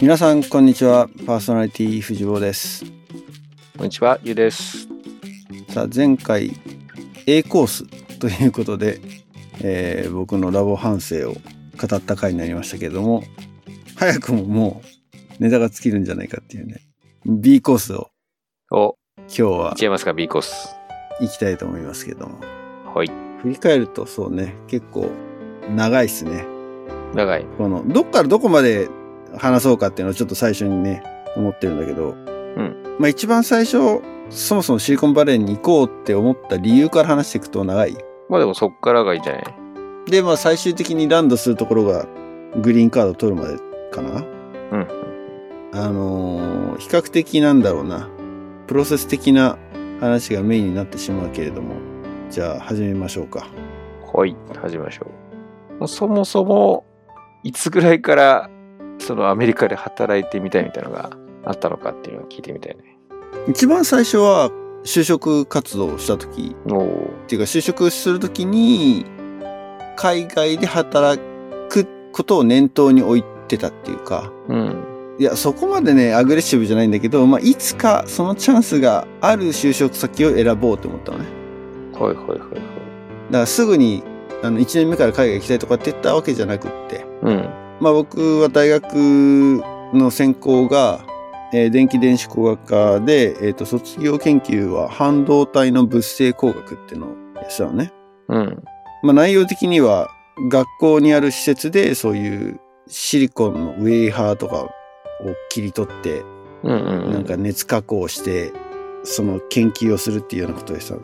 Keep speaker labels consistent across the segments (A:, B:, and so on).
A: 皆さんこんにちはパーソナリティ藤坊です
B: こんにちは、ゆうです。
A: さあ前回 A コースということで、えー僕のラボ反省を語った回になりましたけれども早くももうネタが尽きるんじゃないかっていうね B コースを
B: お、
A: 今日はい
B: っちゃいますか、B コース。
A: 行きたいと思いますけども
B: はい。
A: 振り返るとそうね結構長いっすね
B: 長い。
A: このどっからどこまで話そうかっていうのをちょっと最初にね思ってるんだけど、
B: ん。
A: まあ一番最初そもそもシリコンバレーに行こうって思った理由から話していくと長い。
B: まあでもそっからがいいんじゃない？
A: でまあ最終的にランドするところがグリーンカード取るまでかな。
B: うん。
A: あのー比較的なんだろうな。プロセス的な話がメインになってしまうけれども。じゃあ始めましょうか。
B: はい。始めましょう。もうそもそも、いつぐらいから、そのアメリカで働いてみたいみたいなのがあったのかっていうのを聞いてみたいね。
A: 一番最初は就職活動をした時っていうか就職するときに海外で働くことを念頭に置いてたっていうか
B: うん。
A: いやそこまでねアグレッシブじゃないんだけど、まあ、いつかそのチャンスがある就職先を選ぼうと思ったのね
B: はいはいはいはい。
A: だからすぐにあの1年目から海外行きたいとかって言ったわけじゃなくって
B: うん。
A: まあ僕は大学の専攻が、えー電気電子工学科で、えーと卒業研究は半導体の物性工学っていうのをやってたのね。
B: うん。
A: まあ、内容的には学校にある施設でそういうシリコンのウェイハーとかを切り取って
B: うんうんうん。
A: なんか熱加工してその研究をするっていうようなことでした。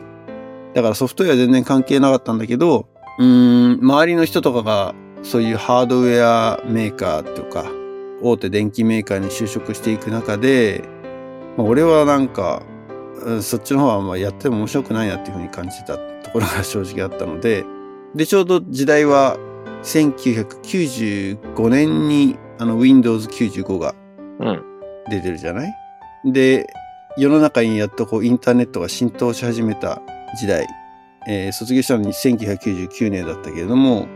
A: だからソフトウェア全然関係なかったんだけどうーん周りの人とかがそういうハードウェアメーカーとか大手電機メーカーに就職していく中で、まあ、俺はなんかうんそっちの方はまあやっても面白くないなっていうふうに感じたところが正直あったので、で、ちょうど時代は1995年にあの Windows 95が
B: うん。
A: 出てるじゃない？で、世の中にやっとこうインターネットが浸透し始めた時代、えー卒業したのに1999年だったけれども、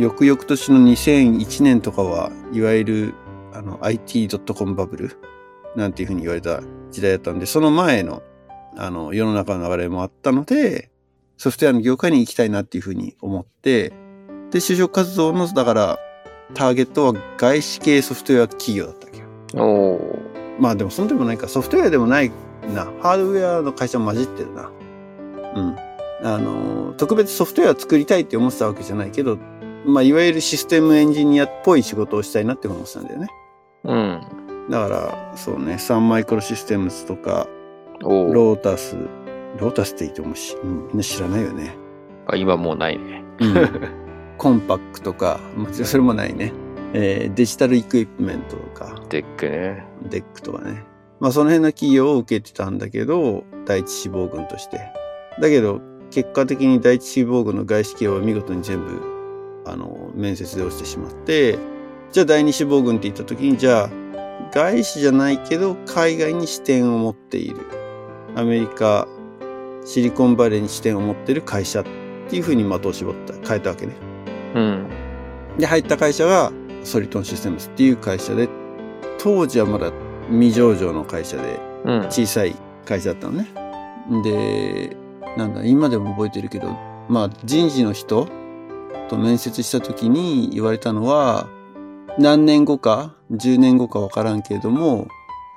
A: 翌々年の2001年とかはいわゆるあの IT.com バブルなんていうふうに言われた時代だったんで、その前のあの世の中の流れもあったので、ソフトウェアの業界に行きたいなっていうふうに思って、で、就職活動の、だから、ターゲットは外資系ソフトウェア企業だったわけよ。
B: おお
A: まあでもそんでもないか、ソフトウェアでもないな。ハードウェアの会社も混じってるな。うん。あの、特別ソフトウェアを作りたいって思ってたわけじゃないけど、まあいわゆるシステムエンジニアっぽい仕事をしたいなって思ってたんだよね。
B: うん。
A: だから、そうね、サンマイクロシステムズとか、ロータス、ロータスって言ってもし、うん、みんな知らないよね。
B: あ、今もうないね。
A: コンパックとか、もちろんそれもないね。えーデジタルイクイプメントとか、
B: DECね。
A: DECとかね。まあその辺の企業を受けてたんだけど、第一志望群として。だけど、結果的に第一志望群の外資系は見事に全部、あの、面接で落ちてしまって、じゃあ第二志望群って言った時に、じゃあ、外資じゃないけど、海外に視点を持っている。アメリカ、シリコンバレーに視点を持っている会社っていうふうに的を絞った、変えたわけね。
B: うん。
A: で、入った会社がソリトンシステムスっていう会社で、当時はまだ未上場の会社で
B: うん。
A: 小さい会社だったのね。で、なんだ、今でも覚えてるけど、まあ人事の人と面接した時に言われたのは、何年後か、10年後かわからんけれども、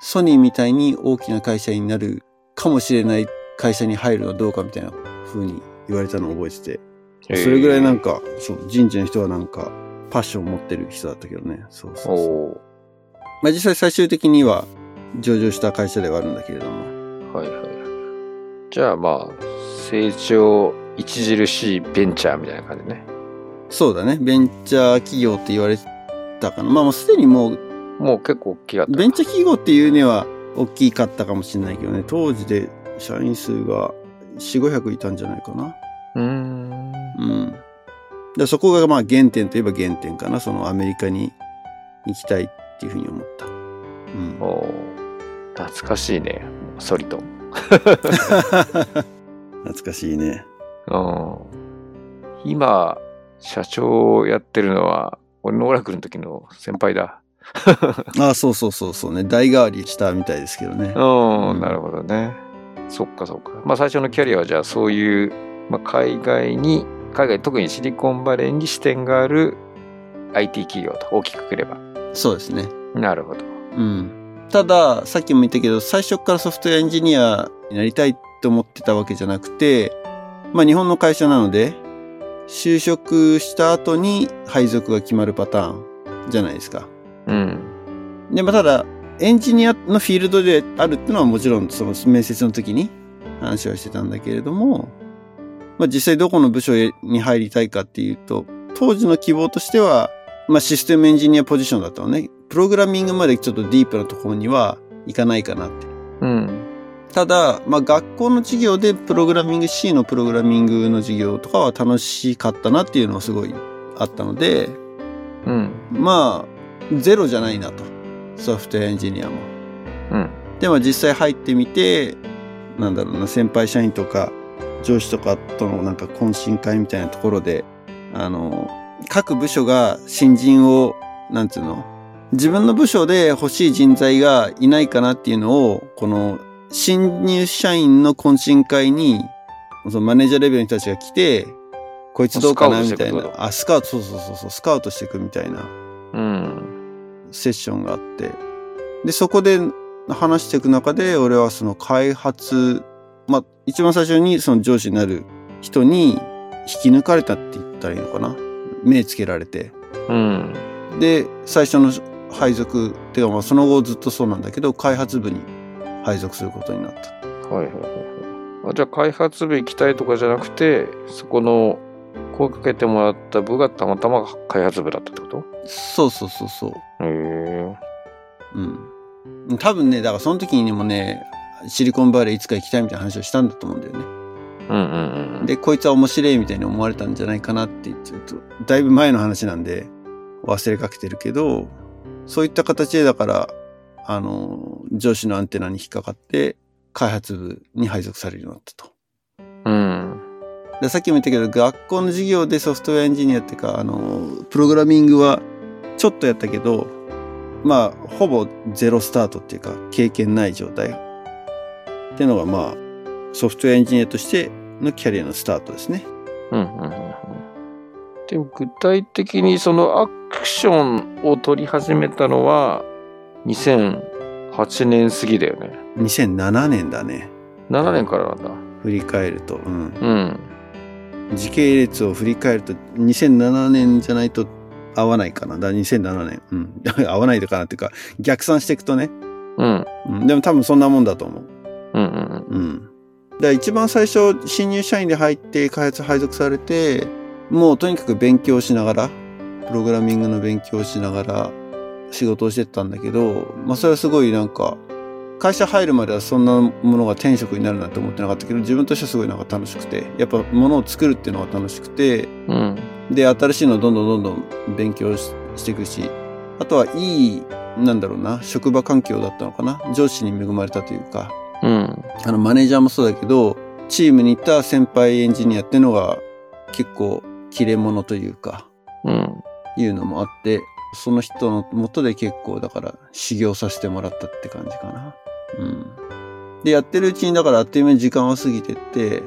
A: ソニーみたいに大きな会社になるかもしれない会社に入るのはどうかみたいな風に言われたのを覚えてて、それぐらいなんか、そう、人事の人はなんか、パッションを持ってる人だったけどね。そうそうそう。まあ実際最終的には上場した会社ではあるんだけれども。
B: はいはいはい。じゃあまあ、成長著しいベンチャーみたいな感じね。
A: そうだね。ベンチャー企業って言われたかな。まあもうすでにもう、
B: もう結構大きかった。
A: ベンチャー企業っていうには大きかったかもしれないけどね。当時で社員数が4、500いたんじゃないかな。
B: うーん。
A: うん。でそこがまあ原点といえば原点かな。そのアメリカに行きたいっていうふうに思った。うん。
B: おー懐かしいね。ソリトン。
A: 懐かしいね。
B: うん。今、社長をやってるのは、俺のオラクルの時の先輩だ。
A: あ あ、そうそうそうそうね。代替わりしたみたいですけどね。
B: うん、なるほどね。そっかそっか。まあ最初のキャリアはじゃあそういう、まあ、海外に、海外特にシリコンバレーに支店がある IT 企業と大きくくれば。
A: そうですね。
B: なるほど。
A: うん。ただ、さっきも言ったけど、最初からソフトウェアエンジニアになりたいと思ってたわけじゃなくて、まあ日本の会社なので、就職した後に配属が決まるパターンじゃないですか。
B: うん。
A: で、まあただ、エンジニアのフィールドであるっていうのはもちろんその面接の時に話はしてたんだけれども、まあ実際どこの部署に入りたいかっていうと、当時の希望としては、まあシステムエンジニアポジションだったのね。プログラミングまでちょっとディープなところにはいかないかなって。
B: うん。
A: ただ、まあ学校の授業でプログラミング C のプログラミングの授業とかは楽しかったなっていうのはすごいあったので、
B: うん。
A: まあ、ゼロじゃないなと。ソフトウェアエンジニアも。
B: うん。
A: でも実際入ってみて、なんだろうな、先輩社員とか上司とかとのなんか懇親会みたいなところで、あの、各部署が新人を、なんていうの自分の部署で欲しい人材がいないかなっていうのを、この新入社員の懇親会に、そのマネージャーレベルの人たちが来て、こいつどうかなみたい。なあ、スカウト、そうそうそうそう、スカウトしていくみたいな。
B: うん。
A: セッションがあって、で、そこで話していく中で、俺はその開発、まあ、一番最初にその上司になる人に引き抜かれたって言ったらいいのかな？目つけられて。
B: うん。
A: で、最初の配属、っていうかまあその後ずっとそうなんだけど、開発部に配属することになった。
B: はいはいはいはい。あじゃあ開発部行きたいとかじゃなくて、そこの声かけてもらった部がたまたま開発部だったってこと？
A: そうそうそうそう。
B: へえ。
A: うん。多分ね、だからその時にもね、シリコンバレーいつか行きたいみたいな話をしたんだと思うんだよね。
B: うんうんうん。
A: で、こいつは面白いみたいに思われたんじゃないかなって、ちょっと、だいぶ前の話なんで、忘れかけてるけど、そういった形でだから、あの、上司のアンテナに引っかかって、開発部に配属されるようになったと。
B: うん。
A: でさっきも言ったけど、学校の授業でソフトウェアエンジニアっていうか、あの、プログラミングはちょっとやったけど、まあ、ほぼゼロスタートっていうか、経験ない状態。っていうのが、まあ、ソフトウェアエンジニアとしてのキャリアのスタートですね。
B: うんうんうんうん。でも具体的にそのアクションを取り始めたのは2008年過ぎだよね。
A: 2007年だね。
B: 7年からなんだ。
A: 振り返ると。うん。
B: うん。
A: 時系列を振り返ると、2007年じゃないと合わないかな。だ2007年。うん。合わないのかなっていうか、逆算していくとね。
B: うん。
A: うん。でも多分そんなもんだと思う。
B: うんうん
A: うん。だから一番最初、新入社員で入って開発配属されて、もうとにかく勉強しながら、プログラミングの勉強をしながら仕事をしてたんだけど、まあそれはすごいなんか、会社入るまではそんなものが転職になるなんて思ってなかったけど、自分としてはすごいなんか楽しくて、やっぱ物を作るっていうのが楽しくて、
B: うん。うん。
A: で、新しいのをどんどんどんどん勉強ししていくし、あとはいい、なんだろうな、職場環境だったのかな。上司に恵まれたというか、
B: うん。
A: あの、マネージャーもそうだけど、チームにいた先輩エンジニアっていうのが結構切れ者というか、
B: うん。
A: いうのもあって、その人の元で結構だから修行させてもらったって感じかな。うん。で、やってるうちにだからあっという間に時間は過ぎてって、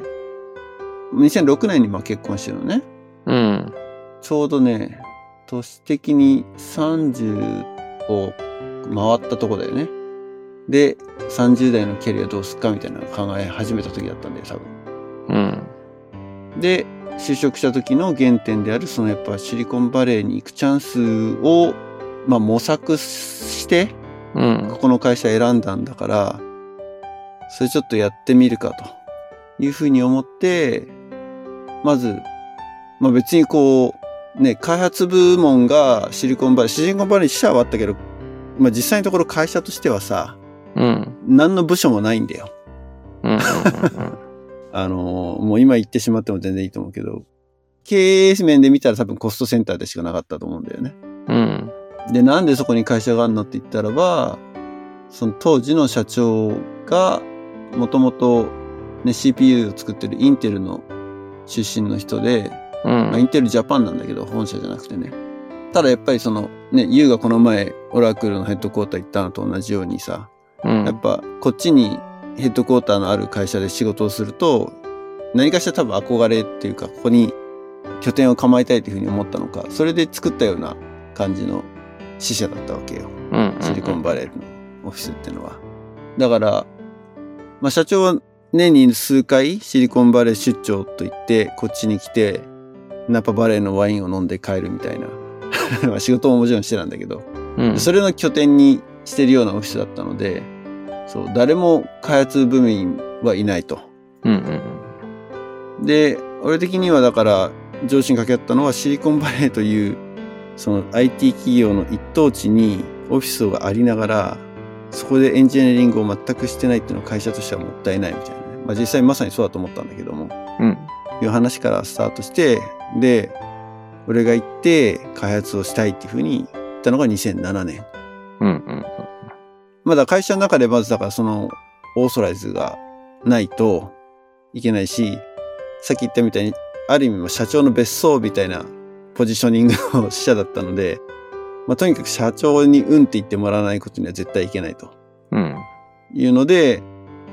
A: 2006年にまあ結婚してるのね。
B: うん。
A: ちょうどね、年的に30を回ったとこだよね。で、30代のキャリアどうすっかみたいなのを考え始めた時だったんだよ、多分。
B: うん。
A: で、就職した時の原点である、そのやっぱシリコンバレーに行くチャンスを、まあ模索して、
B: うん。
A: ここの会社選んだんだから、それちょっとやってみるかというふうに思って、まず、まあ別にこう、ね、開発部門がシリコンバレー、シリコンバレーに支社はあったけど、まあ実際のところ会社としてはさ、
B: うん。
A: 何の部署もないんだよ。
B: うん。うん。
A: あのーもう今言ってしまっても全然いいと思うけど、経営面で見たら多分コストセンターでしかなかったと思うんだよね。
B: うん。
A: で、なんでそこに会社があるのって言ったらば、その当時の社長が、もともと、ね、CPU を作ってるインテルの出身の人で、
B: うん。
A: まあ、インテルジャパンなんだけど、本社じゃなくてね。ただやっぱりその、ね、ユウがこの前、オラクルのヘッドクォーター行ったのと同じようにさ、
B: うん。
A: やっぱこっちにヘッドクォーターのある会社で仕事をすると、何かしら多分憧れっていうか、ここに拠点を構えたいというふうに思ったのか、それで作ったような感じの支社だったわけよ。シリコンバレーのオフィスっていうのは。だから、まあ社長は年に数回シリコンバレー出張と言って、こっちに来て、ナパバレーのワインを飲んで帰るみたいな。まあ仕事ももちろんしてたんだけど、
B: うん。
A: それの拠点にしてるようなオフィスだったので、そう、誰も開発部員はいないと。
B: うんうん
A: で、俺的にはだから上司に掛け合ったのはシリコンバレーというその IT 企業の一等地にオフィスがありながらそこでエンジニアリングを全くしてないっていうのは会社としてはもったいないみたいなね。まあ実際まさにそうだと思ったんだけども、
B: うん。
A: いう話からスタートして、で、俺が行って開発をしたいっていうふうに言ったのが2007年。
B: うんうん
A: まだ会社の中でまずだからそのオーソライズがないといけないし、さっき言ったみたいに、ある意味も社長の別荘みたいなポジショニングの支社だったので、まあとにかく社長にうんって言ってもらわないことには絶対いけないと
B: うん。
A: いうので、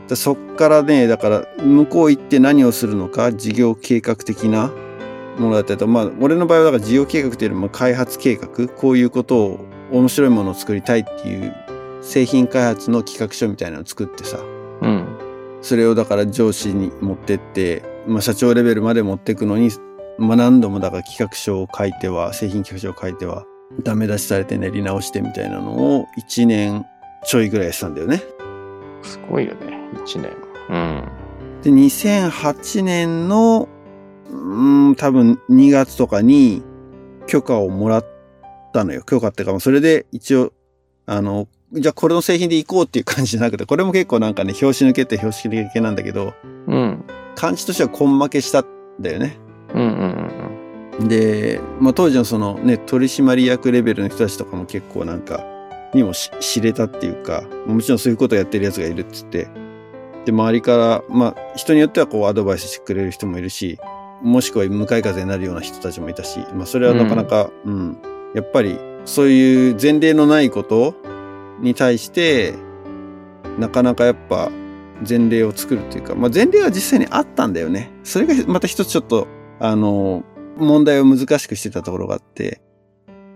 A: だそっからね、だから向こう行って何をするのか、事業計画的なものだったりと、まあ俺の場合はだから事業計画というよりも開発計画、こういうことを面白いものを作りたいっていう製品開発の企画書みたいなのを作ってさ、
B: うん。
A: それをだから上司に持ってって、まあ社長レベルまで持っていくのに、まあ何度もだから企画書を書いては、製品企画書を書いては、ダメ出しされて練り直してみたいなのを1年ちょいぐらいしたんだよね。
B: すごいよね。一年。うん。
A: で、2008年の、うーん、多分2月とかに許可をもらったのよ。許可ってか、まあそれで一応、あの、じゃあこれの製品で行こうっていう感じじゃなくて、これも結構なんかね、表紙抜けって表紙抜けなんだけど、
B: うん。
A: 感じとしては根負けしたんだよね。
B: うんうんうん
A: で、まあ当時のそのね、取締役レベルの人たちとかも結構なんか、にもし知れたっていうか、もちろんそういうことをやってるやつがいるっつって、で、周りから、まあ人によってはこうアドバイスしてくれる人もいるし、もしくは向かい風になるような人たちもいたし、まあそれはなかなか、うん、やっぱりそういう前例のないことに対して、なかなかやっぱ前例を作るというか、まあ前例は実際にあったんだよね。それがまた一つちょっと、あの、問題を難しくしてたところがあって、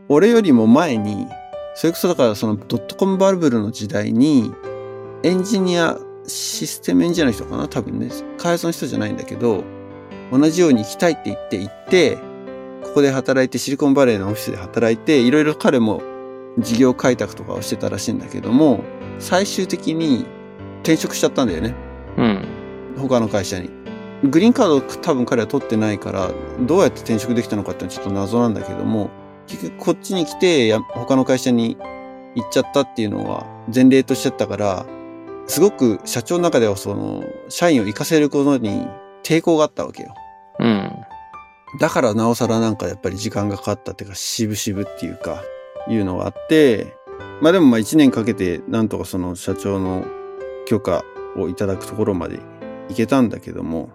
A: 俺よりも前に、それこそだからそのドットコムバルブルの時代に、エンジニア、システムエンジニアの人かな？多分ね、開発の人じゃないんだけど、同じように行きたいって言って行って、ここで働いてシリコンバレーのオフィスで働いて、いろいろ彼も事業開拓とかをしてたらしいんだけども、最終的に転職しちゃったんだよね。
B: うん。
A: 他の会社に。グリーンカード多分彼は取ってないから、どうやって転職できたのかってのはちょっと謎なんだけども、結局こっちに来て、や他の会社に行っちゃったっていうのは前例としちゃったから、すごく社長の中ではその、社員を活かせることに抵抗があったわけよ。
B: うん。
A: だからなおさらなんかやっぱり時間がかかったっていうか、渋々っていうか、いうのがあって、まあでもまあ一年かけてなんとかその社長の許可をいただくところまで行けたんだけども、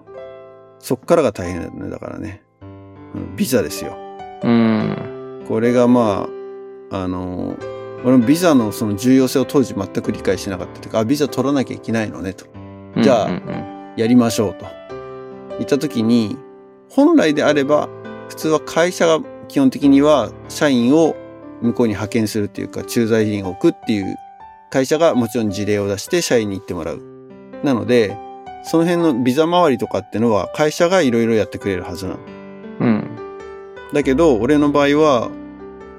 A: そっからが大変だよね、だからね。ビザですよ。
B: うん。
A: これがまあ、あの、俺もビザのその重要性を当時全く理解してなかったというか、あ、ビザ取らなきゃいけないのねと。じゃあやりましょうと。言った時に、本来であれば、普通は会社が基本的には社員を向こうに派遣するっていうか、駐在員を置くっていう会社がもちろん事例を出して社員に行ってもらう。なので、その辺のビザ周りとかってのは会社がいろいろやってくれるはずなの。
B: うん。うん。
A: だけど、俺の場合は、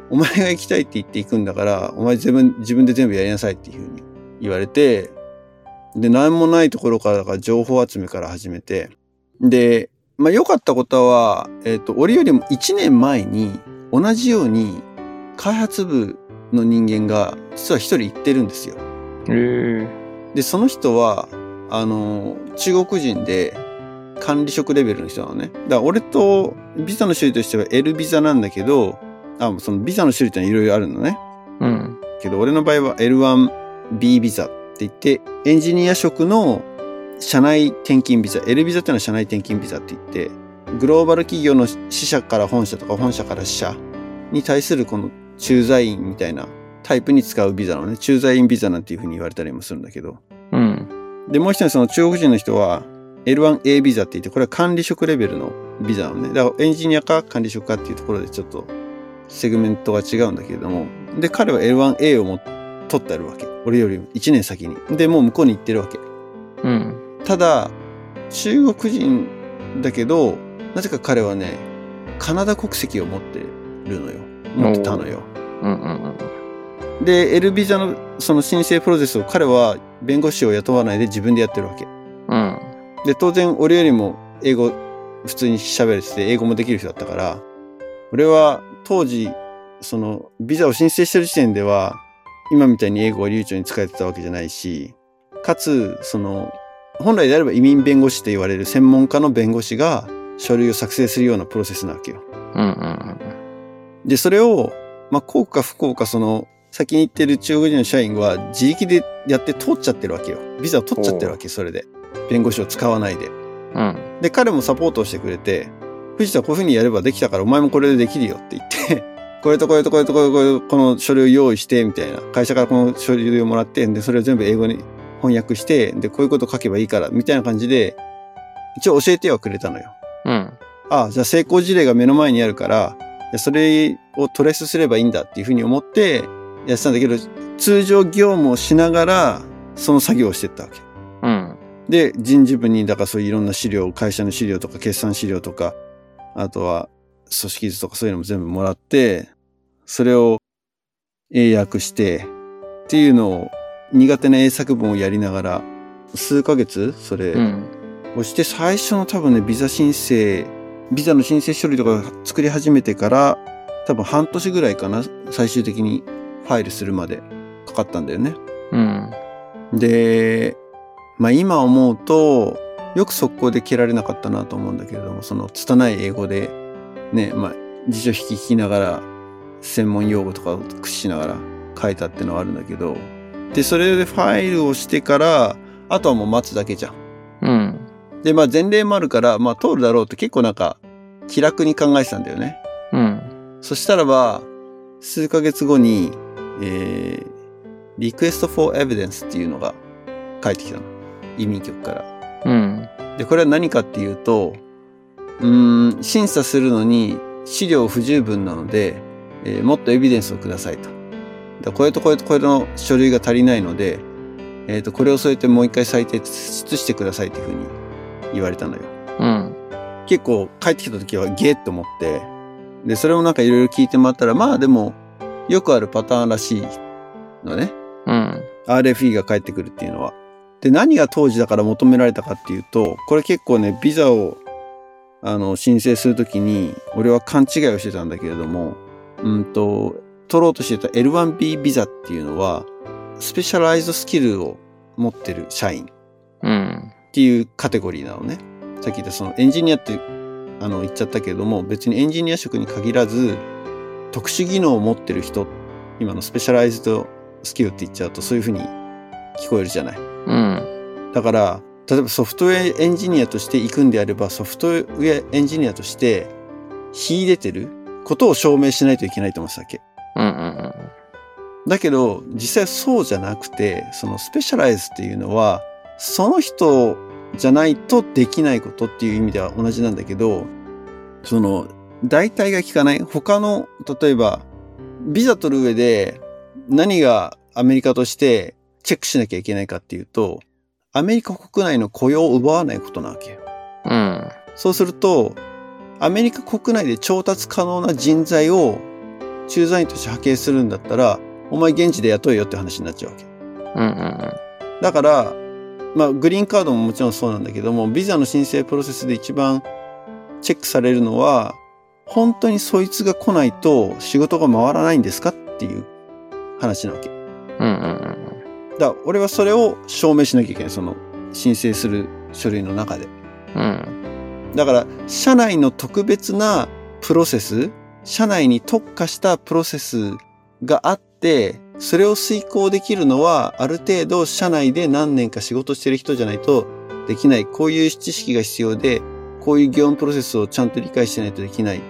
A: お前が行きたいって言って行くんだから、お前自分、自分で全部やりなさいっていうふうに言われて、で、何もないところから、だから情報集めから始めて、で、まあ良かったことは、えっ、と、俺よりも1年前に、同じように、開発部の人間が、実は一人行ってるんですよ。
B: へえ。
A: で、その人は、あの、中国人で、管理職レベルの人なのね。だから俺とビザの種類としては L ビザなんだけど、あ、そのビザの種類ってのはいろいろあるのね。
B: うん。
A: けど俺の場合は L1B ビザって言って、エンジニア職の社内転勤ビザ、L ビザっていうのは社内転勤ビザって言って、グローバル企業の支社から本社とか本社から支社に対するこの駐在員みたいなタイプに使うビザのね、駐在員ビザなんていうふうに言われたりもするんだけど。
B: うん。
A: で、もう一人その中国人の人は L1A ビザって言って、これは管理職レベルのビザなのね。だからエンジニアか管理職かっていうところでちょっとセグメントが違うんだけれども。で、彼は L1A をも取ってあるわけ。俺よりも1年先に。で、もう向こうに行ってるわけ。
B: うん。
A: ただ、中国人だけど、なぜか彼はね、カナダ国籍を持ってるのよ。持ってたのよ。
B: うんうんうん。
A: で、L ビザのその申請プロセスを彼は弁護士を雇わないで自分でやってるわけ。
B: うん。
A: で、当然俺よりも英語普通に喋れてて英語もできる人だったから、俺は当時、そのビザを申請してる時点では、今みたいに英語を流暢に使えてたわけじゃないし、かつ、その、本来であれば移民弁護士と言われる専門家の弁護士が書類を作成するようなプロセスなわけよ。
B: うんうん
A: で、それを、まあ、幸か不幸か、その、先に行ってる中国人の社員は自力でやって通っちゃってるわけよ。ビザを取っちゃってるわけ、それで。弁護士を使わないで。
B: うん。うん。
A: で、彼もサポートをしてくれて、藤田こういう風にやればできたからお前もこれでできるよって言って、これとこれとこれとこれとこれとこの書類を用意して、みたいな。会社からこの書類をもらって、で、それを全部英語に翻訳して、で、こういうこと書けばいいから、みたいな感じで、一応教えてはくれたのよ。
B: うん。
A: ああ、じゃあ成功事例が目の前にあるから、それをトレースすればいいんだっていうふうに思ってやってたんだけど、通常業務をしながら、その作業をしてったわけ。
B: うん。
A: で、人事部に、だからそういういろんな資料、会社の資料とか、決算資料とか、あとは組織図とかそういうのも全部もらって、それを英訳して、っていうのを苦手な英作文をやりながら、数ヶ月それ
B: うん。
A: をして、最初の多分ね、ビザ申請、ビザの申請書類とか作り始めてから、多分半年ぐらいかな、最終的にファイルするまでかかったんだよね。
B: うん。
A: で、まあ今思うと、よく速攻で蹴られなかったなと思うんだけれども、その拙い英語で、ね、まあ辞書引き聞きながら、専門用語とかを駆使しながら書いたってのはあるんだけど、で、それでファイルをしてから、あとはもう待つだけじゃん。
B: うん。
A: で、まあ前例もあるから、まあ通るだろうって結構なんか気楽に考えてたんだよね。
B: うん。
A: そしたらば、数ヶ月後に、えー、リクエスト for evidence っていうのが返ってきたの。移民局から。
B: うん。
A: で、これは何かっていうと、うーん、審査するのに資料不十分なので、えーもっとエビデンスをくださいと。でこれとこれとこれの書類が足りないので、えっ、と、これを添えてもう一回再提出してくださいっていうふうに言われたのよ。
B: うん。
A: 結構帰ってきた時はゲーって思って、で、それもなんかいろいろ聞いてもらったら、まあでも、よくあるパターンらしいのね。
B: うん。
A: RFE が返ってくるっていうのは。で、何が当時だから求められたかっていうと、これ結構ね、ビザを、あの、申請するときに、俺は勘違いをしてたんだけれども、うんと、取ろうとしてた L1B ビザっていうのは、スペシャライズドスキルを持ってる社員
B: うん。
A: っていうカテゴリーなのね。さっき言ったそのエンジニアってあの言っちゃったけれども別にエンジニア職に限らず特殊技能を持ってる人今のスペシャライズドスキルって言っちゃうとそういうふうに聞こえるじゃない。
B: うん。
A: だから例えばソフトウェアエンジニアとして行くんであればソフトウェアエンジニアとして秀でてることを証明しないといけないと思ってたわけ？
B: うん。うん。
A: だけど、実際そうじゃなくて、そのスペシャライズっていうのは、その人じゃないとできないことっていう意味では同じなんだけど、その、代替が効かない。他の、例えば、ビザ取る上で何がアメリカとしてチェックしなきゃいけないかっていうと、アメリカ国内の雇用を奪わないことなわけよ。
B: うん。
A: そうすると、アメリカ国内で調達可能な人材を駐在員として派遣するんだったら、お前現地で雇えよって話になっちゃうわけ。
B: うん。うん。
A: だから、まあ、グリーンカードももちろんそうなんだけども、ビザの申請プロセスで一番チェックされるのは、本当にそいつが来ないと仕事が回らないんですかっていう話なわけ。
B: うん。うん。
A: だから、俺はそれを証明しなきゃいけない。その、申請する書類の中で。
B: うん。
A: だから、社内の特別なプロセス、社内に特化したプロセスがあって、それを遂行できるのは、ある程度社内で何年か仕事してる人じゃないとできない。こういう知識が必要で、こういう業務プロセスをちゃんと理解してないとできない。っ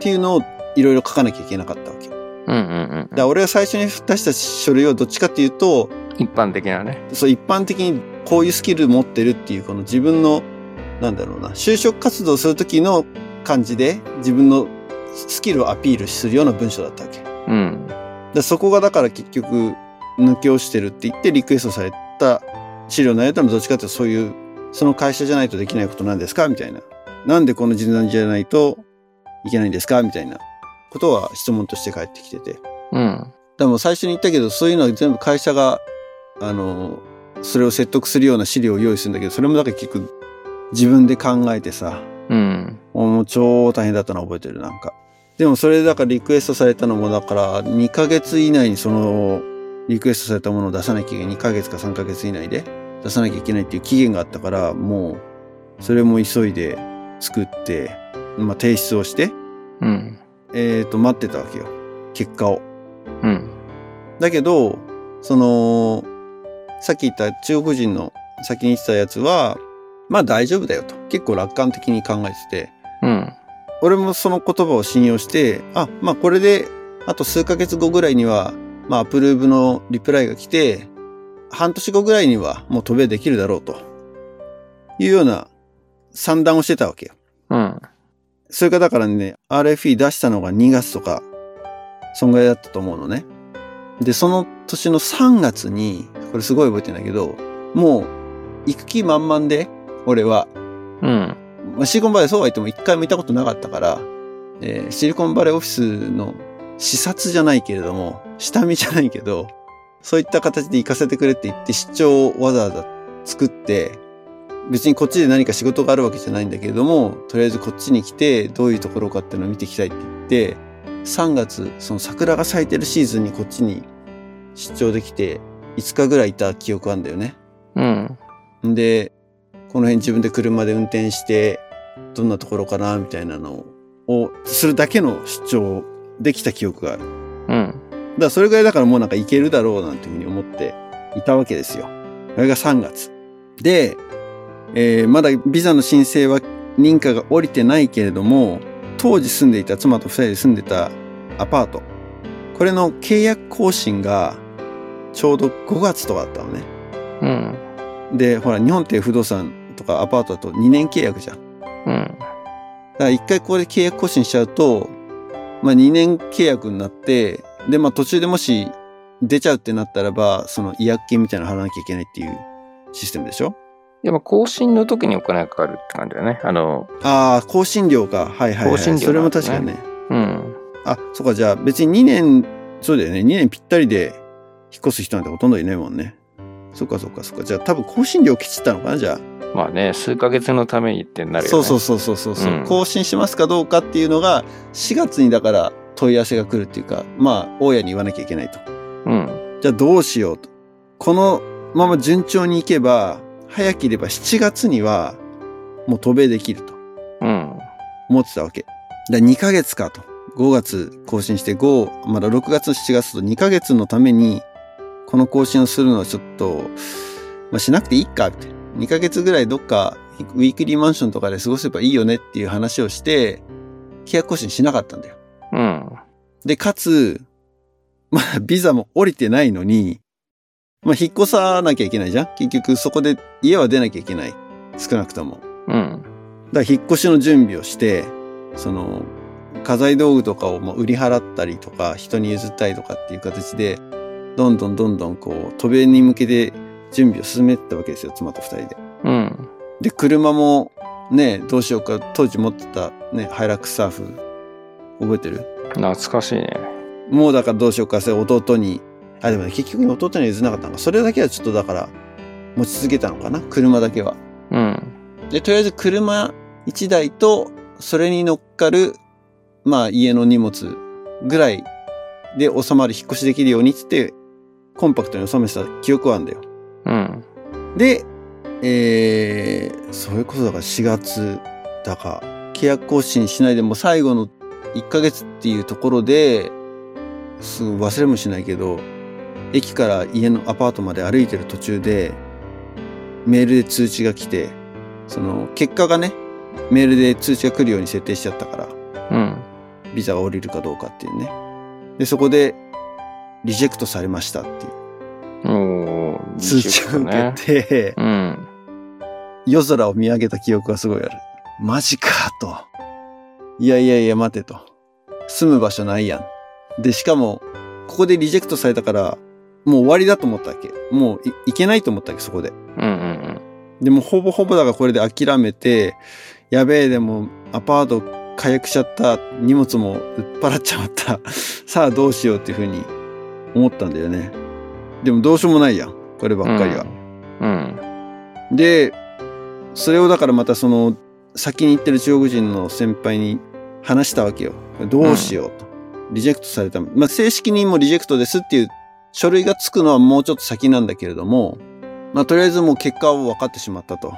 A: ていうのをいろいろ書かなきゃいけなかったわけ。
B: うん。うんうんうん
A: だから俺が最初に出した書類はどっちかっていうと、
B: 一般的なね。
A: そう一般的にこういうスキル持ってるっていうこの自分のなんだろうな就職活動する時の感じで自分のスキルをアピールするような文章だったわけ。
B: うん。
A: でそこがだから結局抜け落ちてるって言ってリクエストされた資料の内容のどっちかっていうとそういうその会社じゃないとできないことなんですか？みたいな。なんでこの人材じゃないといけないんですか？みたいなことは質問として返ってきてて。
B: うん。
A: でも最初に言ったけど、そういうのは全部会社が、あの、それを説得するような資料を用意するんだけど、それもだから結局自分で考えてさ、
B: うん。
A: もう超大変だったの覚えてる、なんか。でもそれだからリクエストされたのも、だから2ヶ月以内にそのリクエストされたものを出さなきゃいけない。2ヶ月か3ヶ月以内で出さなきゃいけないっていう期限があったから、もう、それも急いで作って、まあ提出をして、
B: うん。
A: えっ、と、待ってたわけよ。結果を。
B: うん。
A: だけど、その、さっき言った中国人の先に言ってたやつは、まあ大丈夫だよと。結構楽観的に考えてて、
B: うん。
A: 俺もその言葉を信用して、あ、まあこれで、あと数ヶ月後ぐらいには、まあアプローブのリプライが来て、半年後ぐらいにはもう渡米できるだろうと。いうような算段をしてたわけよ。
B: うん。
A: それからだからね、RFE 出したのが2月とか、そんぐらいだったと思うのね。で、その年の3月に、これすごい覚えてんだけど、もう、行く気満々で、俺は、
B: うん。
A: まあ、シリコンバレーそうは言っても一回も行ったことなかったから、えーシリコンバレーオフィスの視察じゃないけれども、下見じゃないけど、そういった形で行かせてくれって言って出張をわざわざ作って、別にこっちで何か仕事があるわけじゃないんだけれども、とりあえずこっちに来てどういうところかっていうのを見ていきたいって言って、3月、その桜が咲いてるシーズンにこっちに出張できて、5日ぐらいいた記憶あるんだよね。
B: うん。
A: んで、この辺自分で車で運転して、どんなところかな、みたいなのを、するだけの出張できた記憶がある。だか
B: うん。
A: らそれぐらいだからもうなんかいけるだろうなんていうふうに思っていたわけですよ。それが3月。で、えーまだビザの申請は認可が下りてないけれども、当時住んでいた妻と二人で住んでたアパート。これの契約更新がちょうど5月とかだったのね。
B: うん。
A: で、ほら、日本って不動産とかアパートだと2年契約じゃん。だ
B: うん。
A: から一回ここで契約更新しちゃうと、まあ2年契約になって、で、まあ途中でもし出ちゃうってなったらば、その違約金みたいなの払わなきゃいけないっていうシステムでしょ？
B: でも更新の時にお金がかかるって感じだよね。あの、
A: ああ、更新料か。はいはい、はい。
B: 更新料
A: それも確かね。
B: うん。
A: あ、そうか、じゃあ別に2年、そうだよね。2年ぴったりで引っ越す人なんてほとんどいないもんね。そっかそっかそっか。じゃあ多分更新料きちったのかな、じゃあ。
B: まあね、数ヶ月のためにってなるよね。
A: そうそうそうそうそうそう、
B: うん
A: 更新しますかどうかっていうのが4月にだから問い合わせが来るっていうかまあ大家に言わなきゃいけないと
B: うん。
A: じゃあどうしようとこのまま順調にいけば早ければ7月にはもう渡米できると
B: うん。
A: 思ってたわけだ2ヶ月かと5月更新して5まだ6月7月と2ヶ月のためにこの更新をするのはちょっと、まあ、しなくていいかって2ヶ月ぐらいどっかウィークリーマンションとかで過ごせばいいよねっていう話をして契約更新しなかったんだよ
B: うん。
A: でかつまあビザも降りてないのにまあ引っ越さなきゃいけないじゃん結局そこで家は出なきゃいけない少なくとも
B: うん。
A: だから引っ越しの準備をして、その、家財道具とかをもう売り払ったりとか、人に譲ったりとかっていう形で、どんどんどんどんこう、渡米に向けて準備を進めてたわけですよ、妻と二人で。
B: うん。
A: で、車もね、どうしようか、当時持ってたね、ハイラックスサーフ、覚えてる？
B: 懐かしいね。
A: もうだからどうしようか、それ弟に、あ、でもね、結局弟には譲らなかったのか。それだけはちょっとだから、持ち続けたのかな、車だけは。
B: うん。
A: で、とりあえず車1台と、それに乗っかる、まあ家の荷物ぐらいで収まる引っ越しできるようにっつって、コンパクトに収めてた記憶はあるんだよ。
B: うん。
A: で、えー、それこそだから4月だか、契約更新しないでも最後の1ヶ月っていうところで、すぐ忘れもしないけど、駅から家のアパートまで歩いてる途中で、メールで通知が来て、その結果がね、メールで通知が来るように設定しちゃったから、
B: うん。
A: ビザが降りるかどうかっていうね。で、そこで、リジェクトされましたっていう通知を受けて、
B: うん。
A: 夜空を見上げた記憶がすごいある。マジかと。いやいやいや待てと。住む場所ないやん。で、しかも、ここでリジェクトされたから、もう終わりだと思ったわけ。もういいけないと思ったわけ、そこで。
B: うんうん
A: でもほぼほぼだからこれで諦めて、やべえ、でもアパート解約しちゃった、荷物も売っ払っちゃった。さあどうしようっていうふうに思ったんだよね。でもどうしようもないやん。こればっかりは。
B: うん。
A: で、それをだからまたその先に行ってる中国人の先輩に話したわけよ。どうしようと。リジェクトされた。まあ正式にもうリジェクトですっていう書類がつくのはもうちょっと先なんだけれども、まあとりあえずもう結果を分かってしまったと。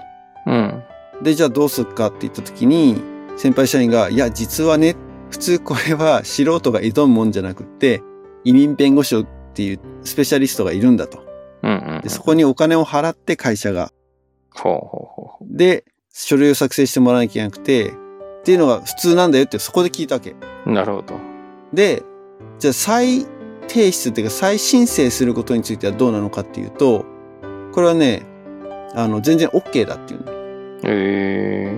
B: うん。
A: で、じゃあどうするかって言った時に、先輩社員が、いや、実はね、普通これは素人が挑むもんじゃなくって、移民弁護士をっていうスペシャリストがいるんだと。
B: うんうん。
A: で、そこにお金を払って会社が。
B: ほうほうほうほ
A: で、書類を作成してもらわなきゃいけなくて、っていうのが普通なんだよってそこで聞いたわけ。
B: う。なるほど。
A: で、じゃあ再提出っていうか再申請することについてはどうなのかっていうと、これはね、あの、全然 OK だっていうの。
B: え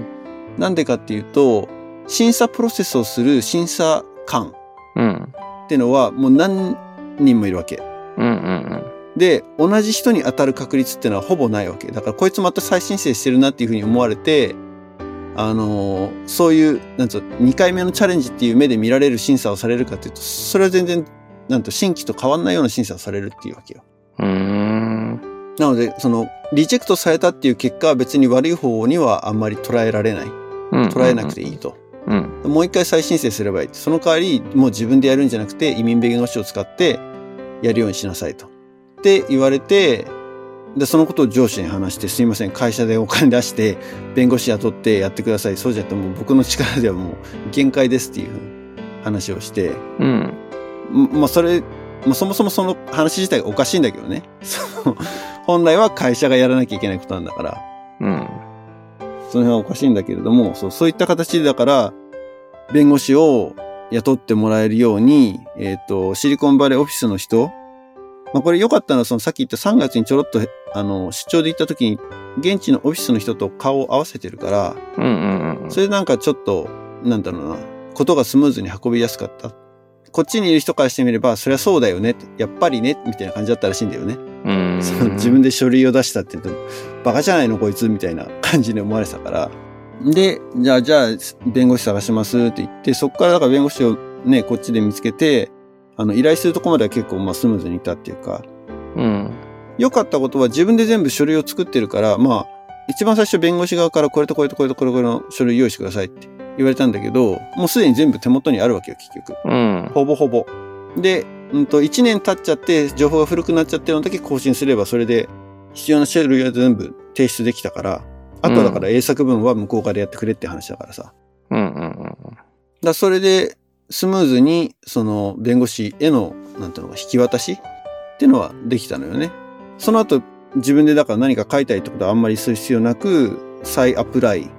A: なんでかっていうと、審査プロセスをする審査官
B: えうん。
A: っていうのはもう何人もいるわけ。
B: うんうん
A: で、同じ人に当たる確率っていうのはほぼないわけ。だからこいつまた再申請してるなっていうふうに思われて、あのーそういう、なんつうの、2回目のチャレンジっていう目で見られる審査をされるかっていうと、それは全然、なんと新規と変わんないような審査をされるっていうわけよ。
B: うん。
A: なので、その、リジェクトされたっていう結果は別に悪い方にはあんまり捉えられない。
B: うん。
A: 捉えなくていいと。
B: うん。
A: もう一回再申請すればいい。その代わり、もう自分でやるんじゃなくて、移民弁護士を使ってやるようにしなさいと。って言われて、で、そのことを上司に話して、すいません、会社でお金出して、弁護士雇ってやってください。そうじゃなくて、もう僕の力ではもう限界ですっていう話をして、
B: うん。
A: んまあ、それ、まあ、そもそもその話自体がおかしいんだけどね。本来は会社がやらなきゃいけないことなんだから。
B: うん。
A: その辺はおかしいんだけれども、そうそういった形でだから、弁護士を雇ってもらえるように、えっ、と、シリコンバレーオフィスの人、まあこれ良かったのは、そのさっき言った3月にちょろっと、あの、出張で行った時に、現地のオフィスの人と顔を合わせてるから、
B: うんうんうん。
A: それでなんかちょっと、なんだろうな、ことがスムーズに運びやすかった。こっちにいる人からしてみれば、そりゃそうだよね、やっぱりね、みたいな感じだったらしいんだよね。
B: うん。
A: その自分で書類を出したって言うと、バカじゃないのこいつみたいな感じに思われてたから。で、じゃあ、じゃあ、弁護士探しますって言って、そこからだから弁護士をね、こっちで見つけて、あの、依頼するとこまでは結構まあスムーズにいったっていうか、
B: うん。
A: 良かったことは自分で全部書類を作ってるから、まあ、一番最初弁護士側からこれとこれとこれとこれとこれの書類用意してくださいって言われたんだけど、もうすでに全部手元にあるわけよ、結局。
B: うん。
A: ほぼほぼ。で、うんと、1年経っちゃって、情報が古くなっちゃってるのだけ更新すれば、それで必要な書類は全部提出できたから、あとはだから英作文は向こうからやってくれって話だからさ。だか
B: うんうん
A: らそれで、スムーズに、その、弁護士への、なんていうのか、引き渡しっていうのはできたのよね。その後、自分でだから何か書いたりってことはあんまりする必要なく、再アプライ、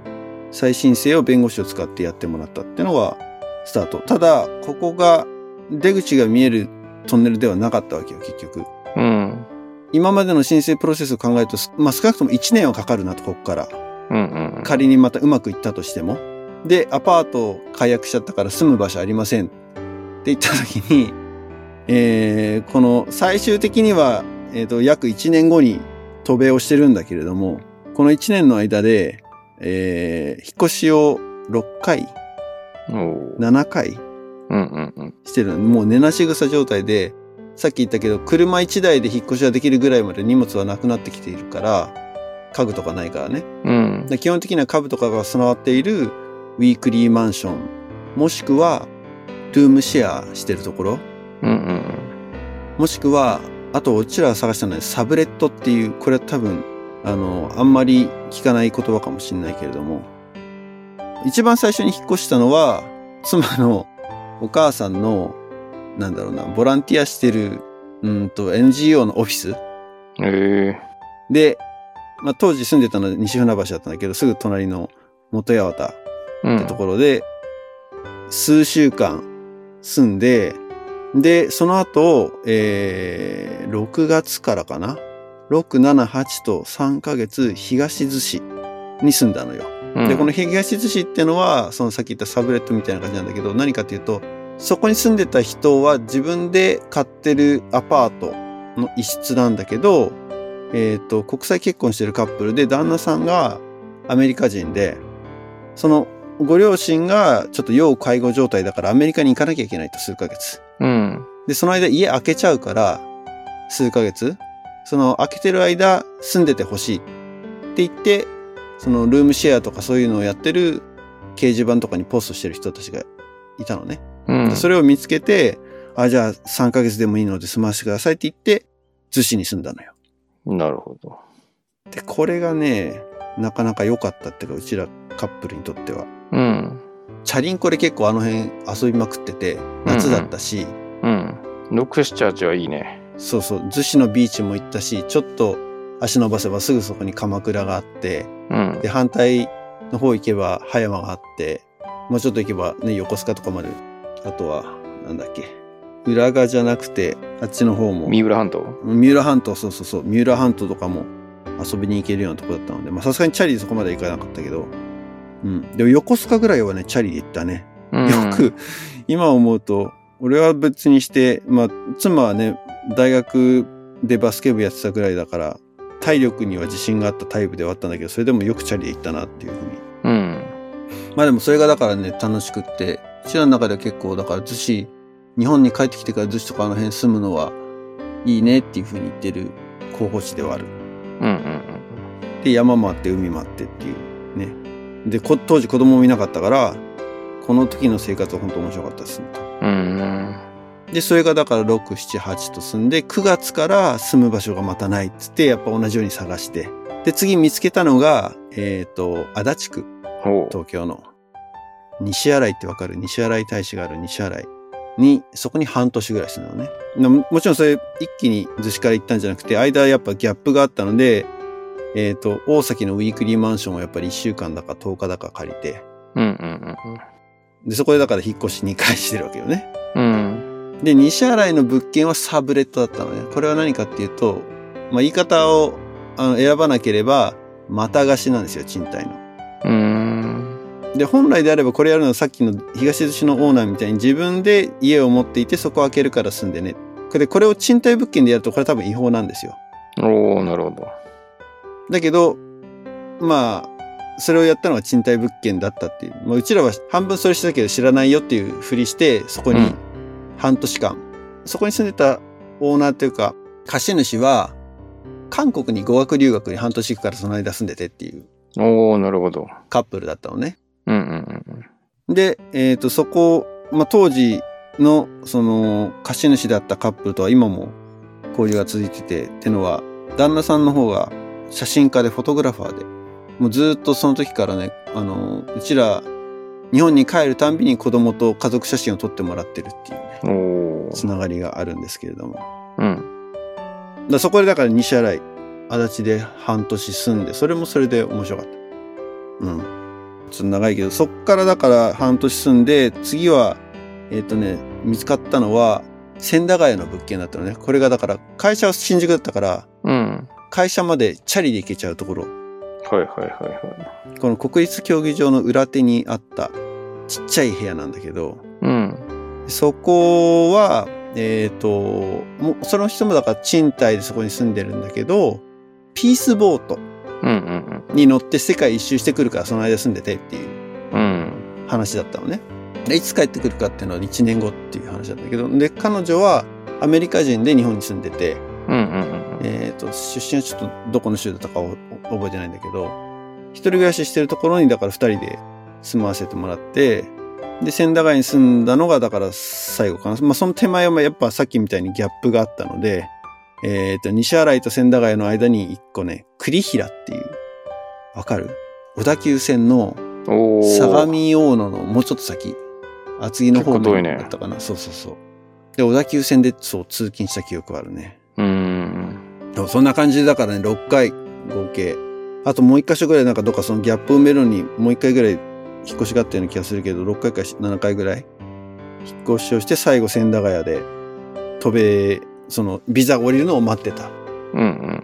A: 再申請を弁護士を使ってやってもらったっていうのがスタート。ただ、ここが出口が見えるトンネルではなかったわけよ、結局。
B: うん。
A: 今までの申請プロセスを考えると、まあ少なくとも1年はかかるなと、ここから。
B: うんうん。
A: 仮にまたうまくいったとしても。で、アパートを解約しちゃったから住む場所ありません。って言った時に、えー、この最終的には、えっ、と、約1年後に渡米をしてるんだけれども、この1年の間で、えー、引っ越しを6回、
B: おー
A: 7回
B: うんうんうん。
A: してるの。もう寝なし草状態で、さっき言ったけど、車1台で引っ越しはできるぐらいまで荷物はなくなってきているから、家具とかないからね。
B: うん。
A: で基本的には株とかが備わっているウィークリーマンション、もしくはルームシェアしてるところ、
B: うんうん
A: もしくは、あとうちらが探したのはサブレットっていう、これは多分、あの、あんまり聞かない言葉かもしれないけれども、一番最初に引っ越したのは、妻のお母さんの、なんだろうな、ボランティアしてる、うんと、NGO のオフィス
B: うん。え
A: で、まあ、当時住んでたのは西船橋だったんだけど、すぐ隣の元八幡。ってところで、数週間住んで、で、その後、えー、6月からかな？6、7、8と3ヶ月、東寿司に住んだのよ。
B: うん
A: で、この東寿司っていうのは、そのさっき言ったサブレットみたいな感じなんだけど、何かっていうと、そこに住んでた人は自分で買ってるアパートの一室なんだけど、えっ、と、国際結婚してるカップルで、旦那さんがアメリカ人で、そのご両親がちょっと要介護状態だからアメリカに行かなきゃいけないと数ヶ月。
B: うん。
A: で、その間家開けちゃうから、数ヶ月、その開けてる間住んでてほしいって言って、そのルームシェアとかそういうのをやってる掲示板とかにポストしてる人たちがいたのね。
B: うん。
A: でそれを見つけて、あ、じゃあ3ヶ月でもいいので住まわせてくださいって言って、逗子に住んだのよ。
B: なるほど。
A: で、これがね、なかなか良かったっていうか、うちらカップルにとっては。
B: うん。
A: チャリンコで結構あの辺遊びまくってて、夏だったし、
B: うん。ノックスチャーチはいいね。
A: そうそう、逗子のビーチも行ったし、ちょっと足伸ばせばすぐそこに鎌倉があって、
B: うん。
A: で、。反対の方行けば葉山があって、もうちょっと行けばね、横須賀とかまで、あとは、なんだっけ、浦賀じゃなくて、あっちの方も、
B: 三浦半島？
A: 三浦半島、そうそうそう、三浦半島とかも遊びに行けるようなとこだったので、まあさすがにチャリでそこまで行かなかったけど、うん。でも横須賀ぐらいはね、チャリで行ったね。
B: うん。
A: よく、今思うと、俺は別にして、まあ、妻はね、大学でバスケ部やってたぐらいだから、体力には自信があったタイプではあったんだけど、それでもよくチャリで行ったなっていうふうに。
B: うん。
A: まあでもそれがだからね、楽しくって、うちらの中では結構、だから逗子、日本に帰ってきてから逗子とかあの辺住むのはいいねっていうふうに言ってる候補地ではある。
B: うんうん
A: で、山もあって海もあってっていうね。で、こ当時子供もいなかったから、この時の生活は本当面白かったですね。
B: うん。うん。
A: で、それがだから6、7、8と住んで、9月から住む場所がまたないっつって、やっぱ同じように探して。で、次見つけたのが、えっ、と、足立区。東京の。西新井ってわかる？西新井大使がある西新井に、そこに半年ぐらい住んだのね。なももちろんそれ一気に逗子から行ったんじゃなくて、間やっぱギャップがあったので、えっ、と、大崎のウィークリーマンションをやっぱり1週間だか10日だか借りて、
B: うんうん
A: で、そこでだから引っ越し2回してるわけよね。
B: うん。うん。
A: で、西新井の物件はサブレットだったのね。これは何かっていうと、まあ、言い方をあの選ばなければ、また貸しなんですよ、賃貸の。
B: うーん。
A: で、本来であればこれやるのはさっきの東寿司のオーナーみたいに自分で家を持っていてそこを開けるから住んでね。これ、これを賃貸物件でやるとこれ多分違法なんですよ。
B: おー、なるほど。
A: だけど、まあ、それをやったのは賃貸物件だったっていう。まあ、うちらは半分それしてたけど知らないよっていうふりして、そこに
B: うん
A: 半年間、そこに住んでたオーナーというか、貸主は、韓国に語学留学に半年行くからその間住んでてっていう
B: おー、なるほど。
A: カップルだったのね。
B: うんうんうん
A: で、えっ、と、そこ、まあ、当時の、その、貸主だったカップルとは今も交流が続いてて、ってのは、旦那さんの方が写真家でフォトグラファーで、もうずっとその時からね、あの、うちら、日本に帰るたんびに子供と家族写真を撮ってもらってるっていうね。つながりがあるんですけれども。
B: うん。
A: だそこでだから西新井、足立で半年住んで、それもそれで面白かった。うん。ちょっと長いけど、そっからだから半年住んで、次は、えっ、とね、見つかったのは、千駄ヶ谷の物件だったのね。これがだから、会社は新宿だったから、
B: うん。
A: 会社までチャリで行けちゃうところ。
B: はいはいはいはい。
A: この国立競技場の裏手にあったちっちゃい部屋なんだけど、
B: うん。
A: そこは、えっ、と、もう、その人もだから賃貸でそこに住んでるんだけど、ピースボートに乗って世界一周してくるからその間住んでてっていう。話だったのね。でいつ帰ってくるかっていうのは1年後っていう話だったけど、で、彼女はアメリカ人で日本に住んでて。えっ、と、出身はちょっとどこの州だったかを覚えてないんだけど、一人暮らししてるところにだから二人で住まわせてもらって、で、千駄ヶ谷に住んだのがだから最後かな。まあその手前はやっぱさっきみたいにギャップがあったので、えっ、と、西新井と千駄ヶ谷の間に一個ね、栗平っていう、わかる？小田急線の。相模大野のもうちょっと先、厚木の方面だったかな。そうそうそう。で、小田急線でそう通勤した記憶はあるね。
B: うん。
A: そんな感じでだからね、6回合計。あともう一箇所ぐらいなんかどっかそのギャップを埋めるのにもう一回ぐらい引っ越しがあったような気がするけど、6回か7回ぐらい引っ越しをして最後千駄ヶ谷で渡米、そのビザが降りるのを待ってた。
B: うんうん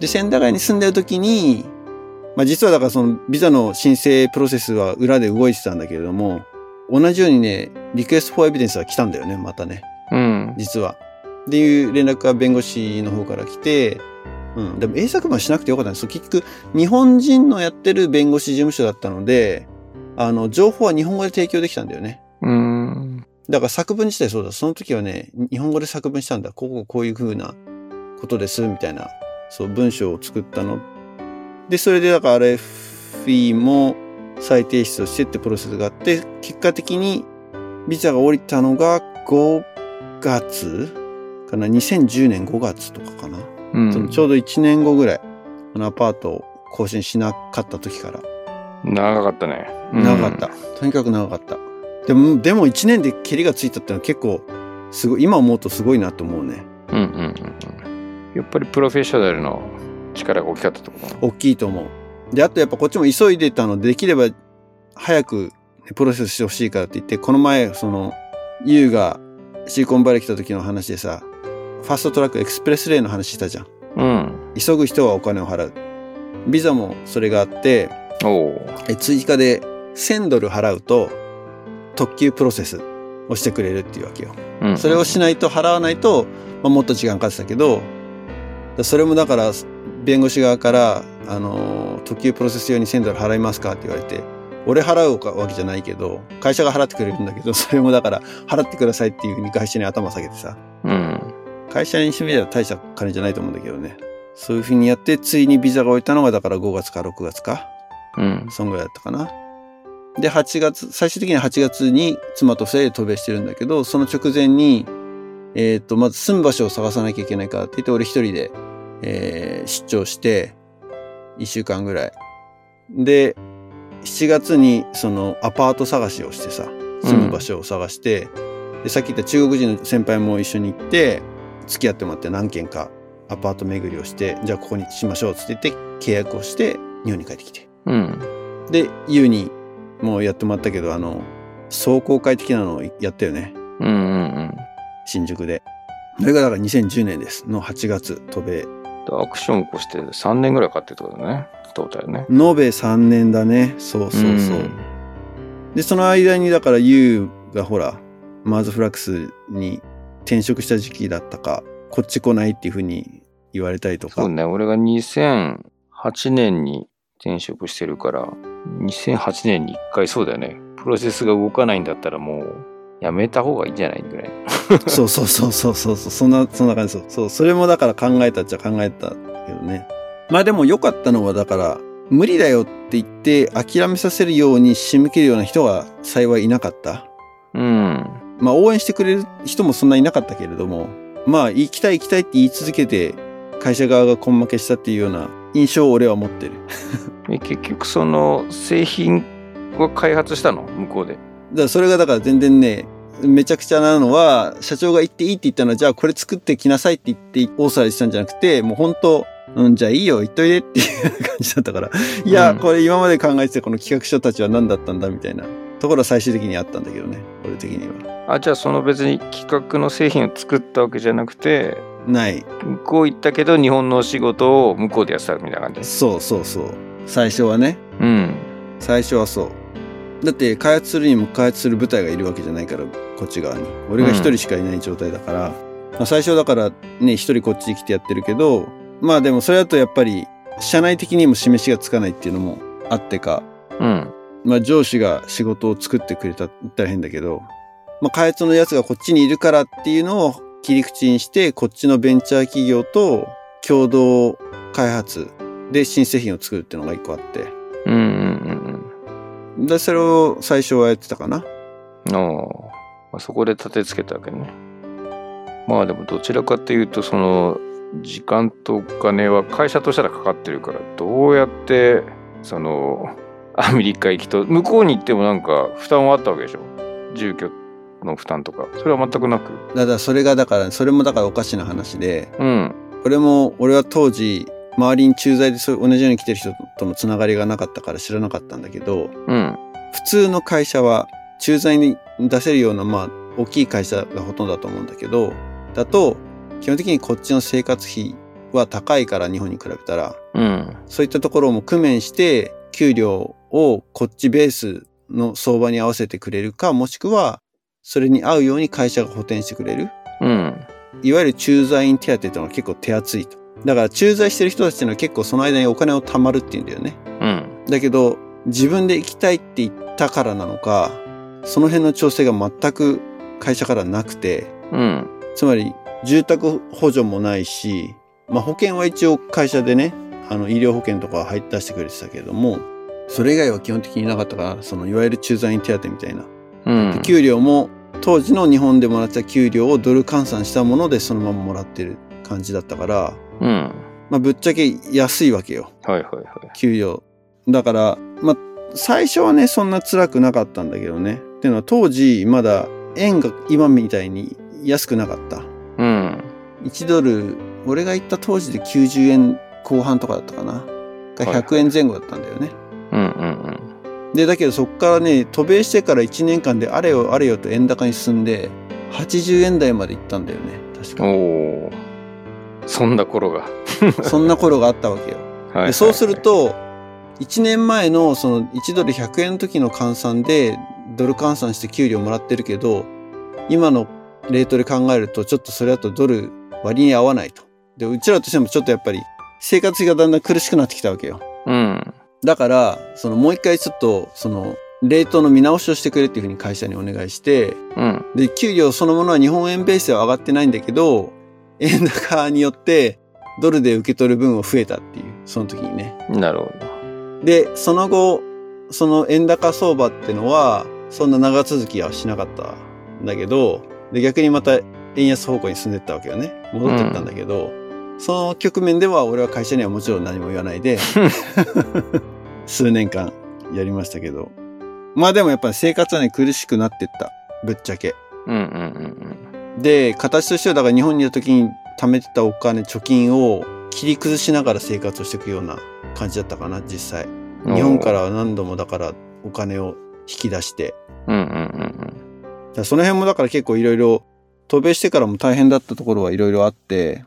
A: で、千駄ヶ谷に住んでる時に、まあ実はだからそのビザの申請プロセスは裏で動いてたんだけれども、同じようにね、リクエストフォーエビデンスが来たんだよね、またね。
B: うん。うん。
A: 実は。っていう連絡が弁護士の方から来て、うん。でも英作文しなくてよかったんです結局、日本人のやってる弁護士事務所だったので、あの、情報は日本語で提供できたんだよね。
B: うん。
A: だから作文自体そうだ。その時はね、日本語で作文したんだ。こここういう風なことです、みたいな、そう、文章を作ったの。で、それでだから RFE も再提出をしてってプロセスがあって、結果的にビザが降りたのが5月かな ?2010 年5月とかかな、
B: うん。
A: そのちょうど1年後ぐらい、あのアパートを更新しなかった時から。
B: 長かったね。うん
A: 長かった。。とにかく長かった。でも、でも1年で蹴りがついたってのは結構、すごい、今思うとすごいなと思うね。
B: うんうんうんうん。やっぱりプロフェッショナルの力が大きかったってことなの？
A: 大きいと思う。で、あとやっぱこっちも急いでたので、できれば早くねプロセスしてほしいからって言って、この前、その、ユウがシリコンバレー来た時の話でさ、 fast track express lane の話したじゃん。
B: うん。
A: 急ぐ人はお金を払う。ビザもそれがあって。え追加で1000ドル払うと、特急プロセスをしてくれるっていうわけよ。
B: うん。
A: それをしないと払わないと、まあ、もっと時間かかってたけど、だそれもだから、弁護士側から、あのー、特急プロセス用に1000ドル払いますかって言われて、俺払うわけじゃないけど、会社が払ってくれるんだけど、それもだから、払ってくださいっていうふうに会社に頭下げてさ、
B: うん。
A: 会社にしてみれば大した金じゃないと思うんだけどね。そういうふうにやって、ついにビザが置いたのが、だから5月か6月か。
B: うん。
A: そんぐらいだったかな。で、8月、最終的には8月に妻と二人で渡米してるんだけど、その直前に、えっ、と、まず住む場所を探さなきゃいけないからって言って、俺一人で、えー出張して、一週間ぐらい。で、7月にそのアパート探しをしてさ、住む場所を探して、で、さっき言った中国人の先輩も一緒に行って、付き合ってもらって何軒かアパート巡りをして、じゃあここにしましょうっつって言って契約をして、日本に帰ってきて。
B: うん。
A: で、ユウにもうやってもらったけど、あの、壮行会的なのをやったよね。
B: うんうんうん。
A: 新宿で。それがだから2010年です。の8月、渡米。
B: でアクション起こして3年ぐらいかかってるってことだね。トータルね。
A: 延べ3年だね。そうそうそう。
B: ん
A: で、その間にだからユウがほら、マーズフラックスに転職した時期だったか、こっち来ないっていうふうに言われたりとか。
B: そうね。俺が2008年に転職してるから、2008年に1回そうだよね。プロセスが動かないんだったらもう、やめた方がいいんじゃないぐらい。
A: そうそうそうそうそうそんな、そんな感じそう。そう、それもだから考えたっちゃ考えたけどね。まあでも良かったのはだから、無理だよって言って諦めさせるように仕向けるような人が幸いいなかった。
B: うん。
A: まあ応援してくれる人もそんないなかったけれども、まあ行きたい行きたいって言い続けて会社側が根負けしたっていうような印象を俺は持ってる。
B: え結局その製品を開発したの？向こうで。
A: だそれがだから全然ね、めちゃくちゃなのは、社長が言っていいって言ったのは、じゃあこれ作ってきなさいって言って、大騒ぎしたんじゃなくて、もう本当うん、じゃあいいよ、言っといでっていう感じだったから。いや、
B: うん
A: これ今まで考えてたこの企画書たちは何だったんだみたいなところは最終的にあったんだけどね、俺的には。
B: あ、じゃあその別に企画の製品を作ったわけじゃなくて、
A: ない。
B: 向こう行ったけど日本のお仕事を向こうでやってたみたいな感じ。
A: そうそうそう。最初はね。
B: うん。
A: 最初はそう。だって開発するにも開発する部隊がいるわけじゃないから、こっち側に。俺が一人しかいない状態だから。まあ、最初だからね、一人こっちに来てやってるけど、まあでもそれだとやっぱり、社内的にも示しがつかないっていうのもあってか、
B: うん。
A: まあ上司が仕事を作ってくれたって言ったら変だけど、まあ開発のやつがこっちにいるからっていうのを切り口にして、こっちのベンチャー企業と共同開発で新製品を作るっていうのが一個あって。
B: うんうんうん
A: で、それを最初はやってたかな。
B: うん。おーまあ、そこで立てつけたわけね。まあでもどちらかというとその時間とお金は会社としたらかかってるからどうやってそのアメリカ行きと向こうに行ってもなんか負担はあったわけでしょ住居の負担とかそれは全くなく。
A: だからそれがだから、それもだからおかしな話で、
B: うん。
A: 俺も、俺は当時、周りに駐在でそう同じように来てる人とのつながりがなかったから知らなかったんだけど、
B: うん。
A: 普通の会社は駐在に出せるような、まあ、大きい会社がほとんどだと思うんだけど、だと、基本的にこっちの生活費は高いから日本に比べたら、
B: うん。
A: そういったところも工面して、給料をこっちベースの相場に合わせてくれるか、もしくは、それに合うように会社が補填してくれる？
B: うん。
A: いわゆる駐在員手当っていうのは結構手厚いと。だから駐在してる人たちっていうのは結構その間にお金を貯まるっていうんだよね。
B: うん。
A: だけど、自分で行きたいって言ったからなのか、その辺の調整が全く会社からなくて、
B: うん。
A: つまり住宅補助もないし、まあ保険は一応会社でね、あの医療保険とかは入って出してくれてたけれども、それ以外は基本的になかったから、そのいわゆる駐在員手当みたいな。
B: うん。
A: で給料も当時の日本でもらってた給料をドル換算したものでそのままもらってる感じだったから、
B: うん。
A: まあぶっちゃけ安いわけよ。
B: はいはいはい。
A: 給料。だから、まあ、最初はね、そんな辛くなかったんだけどね。っていうのは当時、まだ円が今みたいに安くなかった。
B: うん。
A: 1ドル、俺が行った当時で90円後半とかだったかな。が
B: はいはい
A: 100円前後だったんだよね。
B: うんうん
A: で、だけどそっからね、渡米してから1年間であれよあれよと円高に進んで、80円台まで行ったんだよね。確
B: うん。
A: か。
B: おお。そんな頃が。
A: そんな頃があったわけよ。
B: はい、
A: でそうする、と、1年前のその1ドル100円の時の換算でドル換算して給料もらってるけど、今のレートで考えるとちょっとそれだとドル割に合わないと。で、うちらとしてもちょっとやっぱり生活費がだんだん苦しくなってきたわけよ。
B: うん。
A: だから、そのもう一回ちょっとそのレートの見直しをしてくれっていうふうに会社にお願いして、
B: うん。
A: で、給料そのものは日本円ベースでは上がってないんだけど、円高によってドルで受け取る分は増えたっていう、その時にね。
B: なるほど。
A: で、その後、その円高相場ってのは、そんな長続きはしなかったんだけど、で、逆にまた円安方向に進んでったわけよね。戻ってったんだけど、その局面では俺は会社にはもちろん何も言わないで、数年間やりましたけど。まあでもやっぱり生活はね、苦しくなってった。ぶっちゃけ。
B: うんうんうん
A: で、形としてはだから日本にいる時に貯めてたお金、貯金を切り崩しながら生活をしていくような感じだったかな、実際。
B: うん。
A: 日本からは何度もだからお金を引き出して。
B: うんうんうん
A: だからその辺もだから結構いろいろ渡米してからも大変だったところはいろいろあって、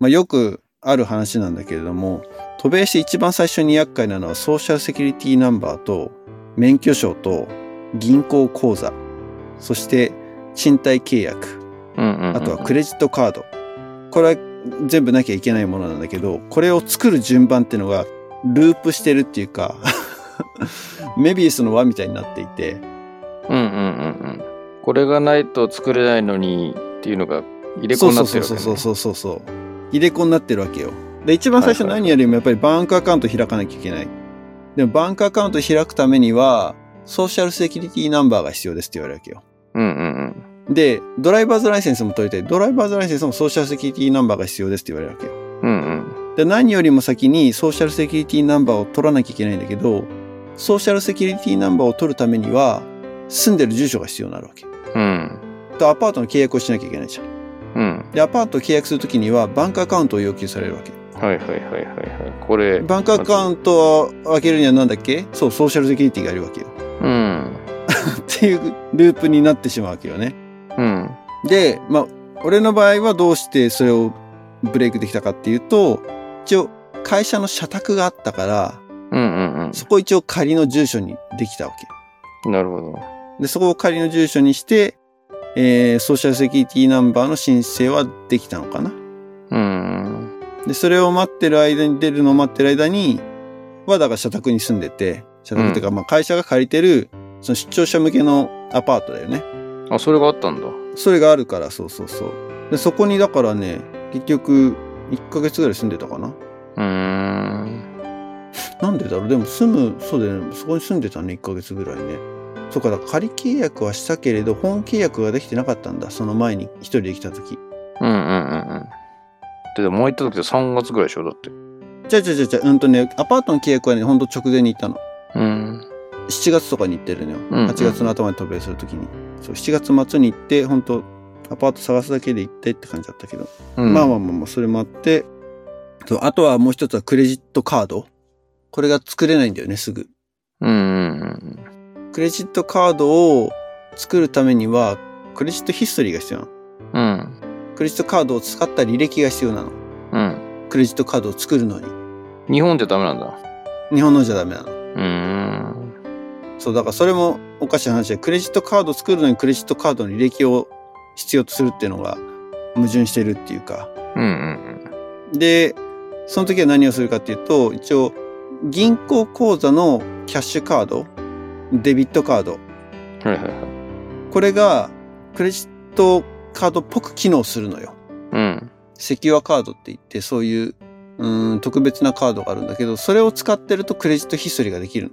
A: まあよくある話なんだけれども、渡米して一番最初に厄介なのはソーシャルセキュリティナンバーと免許証と銀行口座、そして賃貸契約。あとはクレジットカード。これは全部なきゃいけないものなんだけど、これを作る順番っていうのがループしてるっていうか、メビウスの輪みたいになっていて、
B: うんうんうんうん。これがないと作れないのにっていうのが入れ子になってるわけ、ね、
A: そうそうそうそうそうそう。入れ子になってるわけよ。で、一番最初何よりもやっぱりバンクアカウント開かなきゃいけない。でもバンクアカウント開くためには、ソーシャルセキュリティナンバーが必要ですって言われるわけよ。
B: うんうん
A: で、ドライバーズライセンスも取りたい。ドライバーズライセンスもソーシャルセキュリティナンバーが必要ですって言われるわけよ。
B: うん。うん
A: で、何よりも先にソーシャルセキュリティナンバーを取らなきゃいけないんだけど、ソーシャルセキュリティナンバーを取るためには、住んでる住所が必要になるわけ。
B: うん。うん。
A: と、アパートの契約をしなきゃいけないじゃん。
B: うん。
A: で、アパートを契約するときには、バンクアカウントを要求されるわけ。
B: はいはいはいはいはい。これ。
A: バンクアカウントを開けるには何だっけ？そう、ソーシャルセキュリティがいるわけよ。
B: うん。
A: っていうループになってしまうわけよね。
B: うん。
A: で、まあ、俺の場合はどうしてそれをブレイクできたかっていうと、一応、会社の社宅があったから、
B: うんうん
A: そこ一応仮の住所にできたわけ。
B: うん。なるほど。
A: で、そこを仮の住所にして、えー、ソーシャルセキュリティナンバーの申請はできたのかな？
B: うん。
A: で、それを待ってる間に、出るのを待ってる間に、はだから社宅に住んでて、社宅っていうか、まあ会社が借りてる、その出張者向けのアパートだよね。
B: あ、それがあったんだ。
A: それがあるから、そうそうそう。で、そこにだからね、結局、1ヶ月ぐらい住んでたかな。
B: うーん。
A: なんでだろう？でも住む、そうだよね。そこに住んでたね、1ヶ月ぐらいね。そうか、だから仮契約はしたけれど、本契約ができてなかったんだ。その前に一人で来た時。
B: うんうんうんうん。で、でも前行った時って3月ぐらいでしょだって。
A: じゃあじゃあじゃあじゃあうんとね、アパートの契約はね、ほんと直前に行ったの。
B: うん。
A: 7月とかに行ってるのよ。
B: うんうん
A: 8月の頭に渡米するときに。そう、7月末に行って、本当アパート探すだけで行ってって感じだったけど。
B: うん、
A: まあまあまあまあ、それもあって、そう、あとはもう一つはクレジットカード。これが作れないんだよね、すぐ。
B: うんうん
A: クレジットカードを作るためには、クレジットヒストリーが必要なの。
B: うん。うん。
A: クレジットカードを使った履歴が必要なの。
B: うん。
A: クレジットカードを作るのに。
B: 日本ってダメなんだ。
A: 日本のじゃダメなの。
B: うーん。
A: そう、だからそれもおかしい話で、クレジットカードを作るのにクレジットカードの履歴を必要とするっていうのが矛盾してるっていうか。
B: うんうん
A: で、その時は何をするかっていうと、一応、銀行口座のキャッシュカード、デビットカード、
B: うん。はいはいはい。
A: これがクレジットカードっぽく機能するのよ。
B: うん。
A: セキュアカードって言って、そういう、うーん、特別なカードがあるんだけど、それを使ってるとクレジットヒストリーができる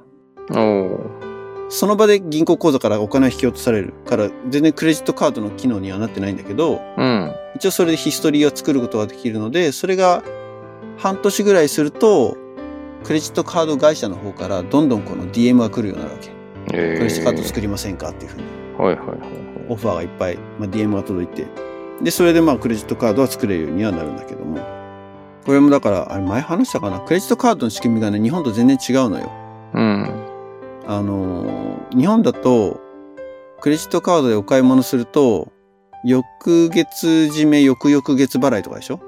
A: の。
B: おー。
A: その場で銀行口座からお金を引き落とされるから、全然クレジットカードの機能にはなってないんだけど、
B: うん。
A: 一応それでヒストリーを作ることができるので、それが半年ぐらいすると、クレジットカード会社の方からどんどんこの DM が来るようになるわけ。
B: えー、
A: クレジットカード作りませんかっていうふうに。
B: はいはいはい
A: オファーがいっぱい、まあ、DM が届いて。で、それでまあクレジットカードは作れるようにはなるんだけども。これもだから、あれ前話したかな？クレジットカードの仕組みがね、日本と全然違うのよ。
B: はい。うん。
A: あのー日本だと、クレジットカードでお買い物すると、翌月締め、翌々月払いとかでしょ？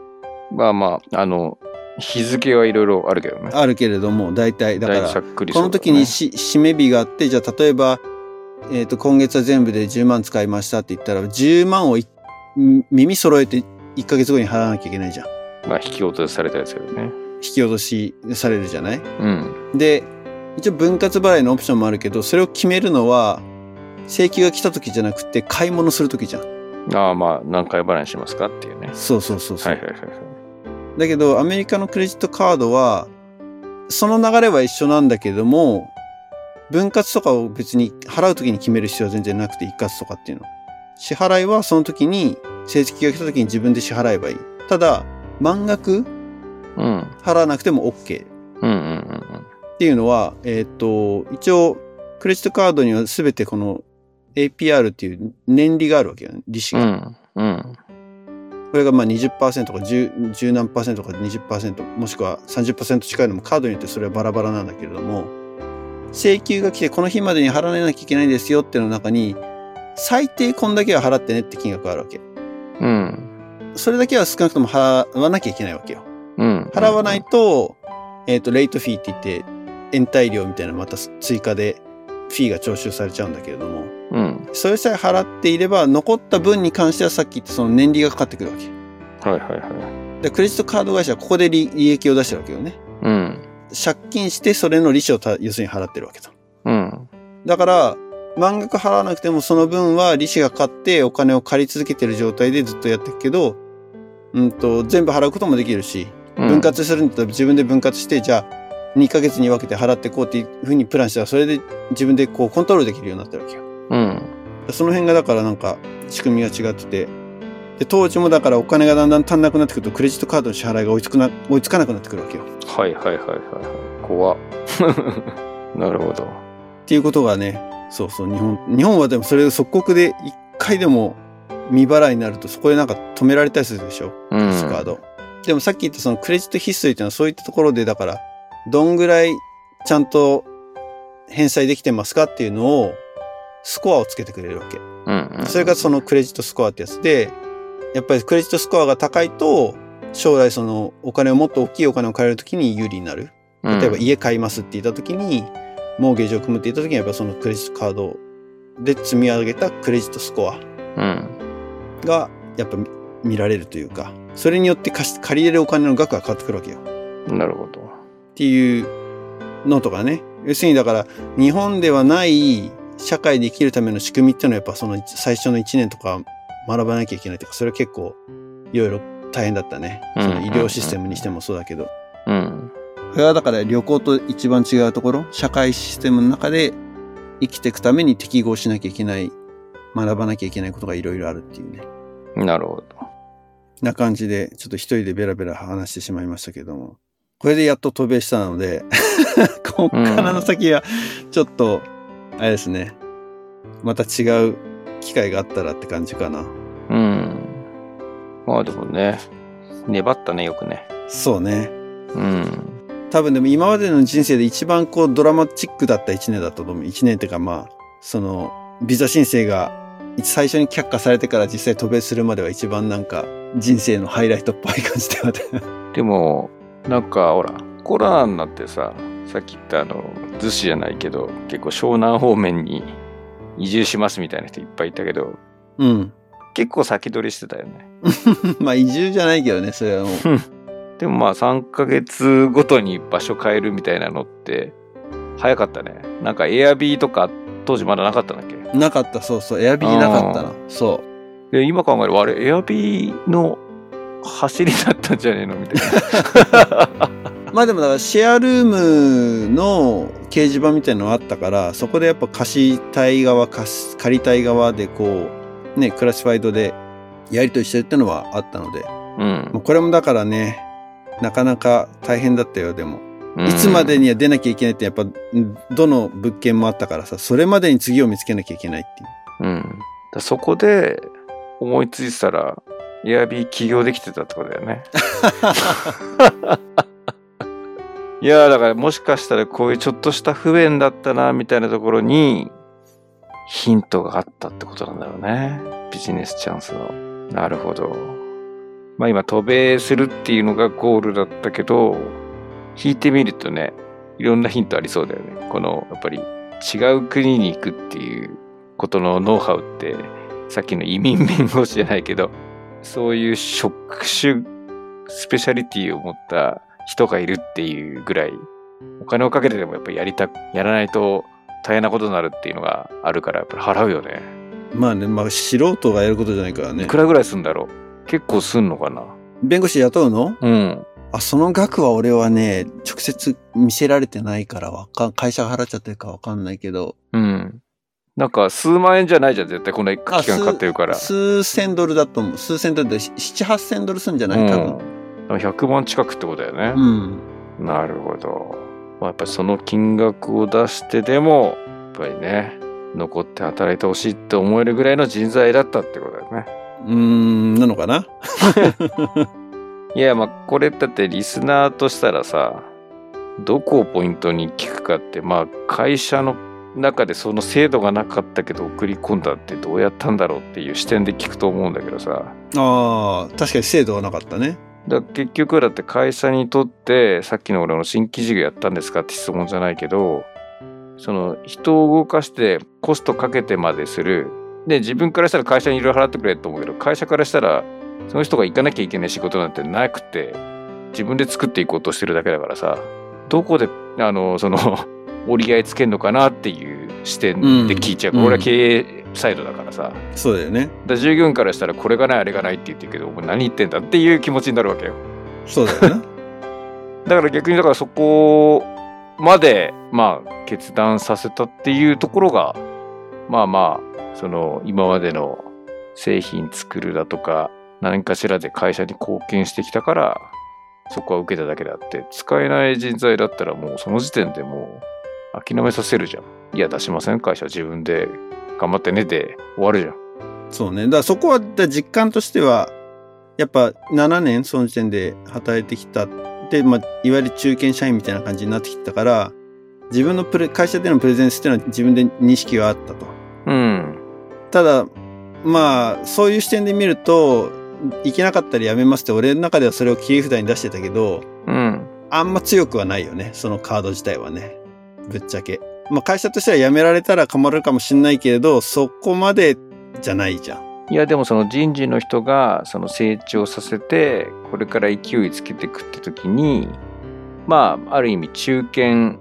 B: まあまあ、あの、日付はいろいろあるけどね。
A: あるけれども、大体、だから、この時に
B: し、
A: し締め日があって、じゃあ例えば、えっ、と、今月は全部で10万使いましたって言ったら、10万をい耳揃えて1ヶ月後に払わなきゃいけないじゃん。
B: まあ、引き落とされたやつけどね。
A: 引き落としされるじゃない？
B: うん。
A: で、一応分割払いのオプションもあるけど、それを決めるのは、請求が来た時じゃなくて、買い物する時じゃん。
B: ああ、まあ、何回払いにしますかっていうね。
A: そうそうそうそう。
B: はいはいはいはい。
A: だけど、アメリカのクレジットカードは、その流れは一緒なんだけども、分割とかを別に払う時に決める必要は全然なくて、一括とかっていうの。支払いはその時に、成績が来た時に自分で支払えばいい。ただ、満額
B: うん。
A: 払わなくても OK。
B: うんうんうん
A: っていうのは、えっ、と、一応、クレジットカードには全てこの APR っていう年利があるわけよね。利子
B: う
A: が。
B: ん。うん。
A: これがまあ20%とか10、10何パーセントとか20%、もしくは30%近いのもカードによってそれはバラバラなんだけれども、請求が来てこの日までに払わなきゃいけないですよっていうの中に、最低こんだけは払ってねって金額があるわけ。
B: うん。
A: それだけは少なくとも払わなきゃいけないわけよ。
B: うん。
A: 払わないと、えっ、と、レイトフィーって言って、延滞料みたいなのまた追加でフィーが徴収されちゃうんだけれども、
B: うん。
A: それさえ払っていれば、残った分に関してはさっき言ったその年利がかかってくるわけ。
B: はいはいはい。
A: で、クレジットカード会社はここで利利益を出してるわけよね。
B: うん。
A: 借金してそれの利子をた要するに払ってるわけと。
B: うん。
A: だから、満額払わなくてもその分は利子がかかってお金を借り続けてる状態でずっとやってるけど、うんと、全部払うこともできるし、分割するんだったら自分で分割して、じゃあ2ヶ月に分けて払ってこうっていうふうにプランしたらそれで自分でこうコントロールできるようになってるわけよ。
B: うん。
A: その辺がだからなんか仕組みが違ってて、で、当時もだからお金がだんだん足んなくなってくるとクレジットカードの支払いが追いつくな、追いつかなくなってくるわけよ。
B: はいはいはいはいはい。怖っなるほど。
A: っていうことがね、そうそう、日本、日本はでもそれを即刻で一回でも未払いになるとそこでなんか止められたりするでしょ、
B: う
A: キャッシュカー
B: ん。
A: ド。でもさっき言ったそのクレジットヒストリーっていうのはそういったところでだから、どんぐらいちゃんと返済できてますかっていうのを、スコアをつけてくれるわけ。
B: うん。
A: それがそのクレジットスコアってやつで、やっぱりクレジットスコアが高いと、将来そのお金をもっと大きいお金を借りるときに有利になる。
B: うん、
A: 例えば家買いますって言ったときに、モーゲージを組むって言ったときにやっぱそのクレジットカードで積み上げたクレジットスコア
B: うん。
A: がやっぱ見見られるというか、それによって貸し借りれるお金の額が変わってくるわけよ。
B: なるほど。
A: っていうのとかね。要するにだから日本ではない社会で生きるための仕組みっていうのはやっぱその最初の1年とか学ばなきゃいけないとか、それは結構いろいろ大変だったね。
B: うん
A: その医療システムにしてもそうだけど。
B: うん。
A: これはだから旅行と一番違うところ、社会システムの中で生きていくために適合しなきゃいけない、学ばなきゃいけないことがいろいろあるっていうね。
B: なるほど。
A: な感じで、ちょっと一人でベラベラ話してしまいましたけども。これでやっと渡米したので、こっからの先は、ちょっと、あれですね。また違う機会があったらって感じかな。
B: うん。まあでもね、粘ったね、よくね。
A: そうね。
B: うん。
A: 多分でも今までの人生で一番こうドラマチックだった一年だったと思う。一年っていうかまあ、その、ビザ申請が最初に却下されてから実際渡米するまでは一番なんか人生のハイライトっぽい感じではあ
B: でもなんかほらコロナになってささっき言ったあの逗子じゃないけど結構湘南方面に移住しますみたいな人いっぱいいたけど
A: うん。
B: 結構先取りしてたよね
A: まあ移住じゃないけどね、それはもう。
B: でもまあ3ヶ月ごとに場所変えるみたいなのって早かったねなんかエアビーとか当時まだなかったんだっけ？
A: なかった、そうそう。エアビーなかったな。そ
B: で今考えればあれエアビーの走りだったんじゃねえのみたいな
A: う。まあでもだからシェアルームの掲示板みたいなのがあったから、そこでやっぱ貸したい側、貸す借りたい側でこう、ね、クラシファイドでやり取りしてるってのはあったので、
B: うん
A: これもだからね、なかなか大変だったよ、でも。
B: うん
A: いつまでには出なきゃいけないってやっぱ、どの物件もあったからさ、それまでに次を見つけなきゃいけないっていう。
B: うん。だそこで思いついてたら、エアビー起業できてたってことだよね。いやだからもしかしたらこういうちょっとした不便だったなみたいなところにヒントがあったってことなんだろうね。ビジネスチャンスの。なるほど。まあ今渡米するっていうのがゴールだったけど、引いてみるとね、いろんなヒントありそうだよね。このやっぱり違う国に行くっていうことのノウハウってさっきの移民弁護士じゃないけどそういう職種スペシャリティを持った人がいるっていうぐらいお金をかけてでもやっぱりやりたやらないと大変なことになるっていうのがあるからやっぱり払うよね。
A: まあね、まあ素人がやることじゃないからね
B: いく。らぐらいすんだろう結構すんのかな
A: 弁護士雇うの？
B: うん。
A: あ、その額は俺はね、直接見せられてないからわかん、会社が払っちゃってるかわかんないけど、
B: うん。なんか数万円じゃないじゃん絶対こんな期間買ってるから。
A: 数千ドルだと思う。数千ドルで、七八千ドルするんじゃない？多分。
B: うん、100万近くってことだよね。
A: うん。
B: なるほど。まあ、やっぱりその金額を出してでも、やっぱりね、残って働いてほしいって思えるぐらいの人材だったってことだよね。
A: うーん、なのかな？い
B: や、まあ、これだってリスナーとしたらさ、どこをポイントに聞くかって、まあ、会社の中でその制度がなかったけど送り込んだってどうやったんだろうっていう視点で聞くと思うんだけどさ。
A: ああ、確かに制度はなかったね。
B: だ結局だって会社にとってさっきの俺の新規事業やったんですかって質問じゃないけどその人を動かしてコストかけてまでするで自分からしたら会社にいろいろ払ってくれと思うけど会社からしたらその人が行かなきゃいけない仕事なんてなくて自分で作っていこうとしてるだけだからさどこであのその折り合いつけんのかなっていう視点で聞いちゃう、
A: うん
B: 俺は経営サイドだからさ、
A: そうだよね。
B: だから従業員からしたらこれがないあれがないって言ってるけどお前何言ってんだっていう気持ちになるわけよ
A: そうだよね。
B: だから逆にだからそこまでまあ決断させたっていうところがまあまあその今までの製品作るだとか何かしらで会社に貢献してきたからそこは受けただけであって使えない人材だったらもうその時点でもう諦めさせるじゃん。いや出しません会社自分で頑張ってねで終わるじゃん。
A: そうね。だからそこは、実感としては、やっぱ7年その時点で働いてきた。で、まあ、いわゆる中堅社員みたいな感じになってきたから、自分のプレ、会社でのプレゼンスっていうのは自分で認識があったと。
B: うん。
A: ただ、まあ、そういう視点で見ると、いけなかったらやめますって、俺の中ではそれを切り札に出してたけど、
B: うん。
A: あんま強くはないよね。そのカード自体はね。ぶっちゃけ。まあ会社としては辞められたら困るかもしんないけれど、そこまでじゃないじゃん。
B: いやでもその人事の人がその成長させてこれから勢いつけていくって時にまあある意味中堅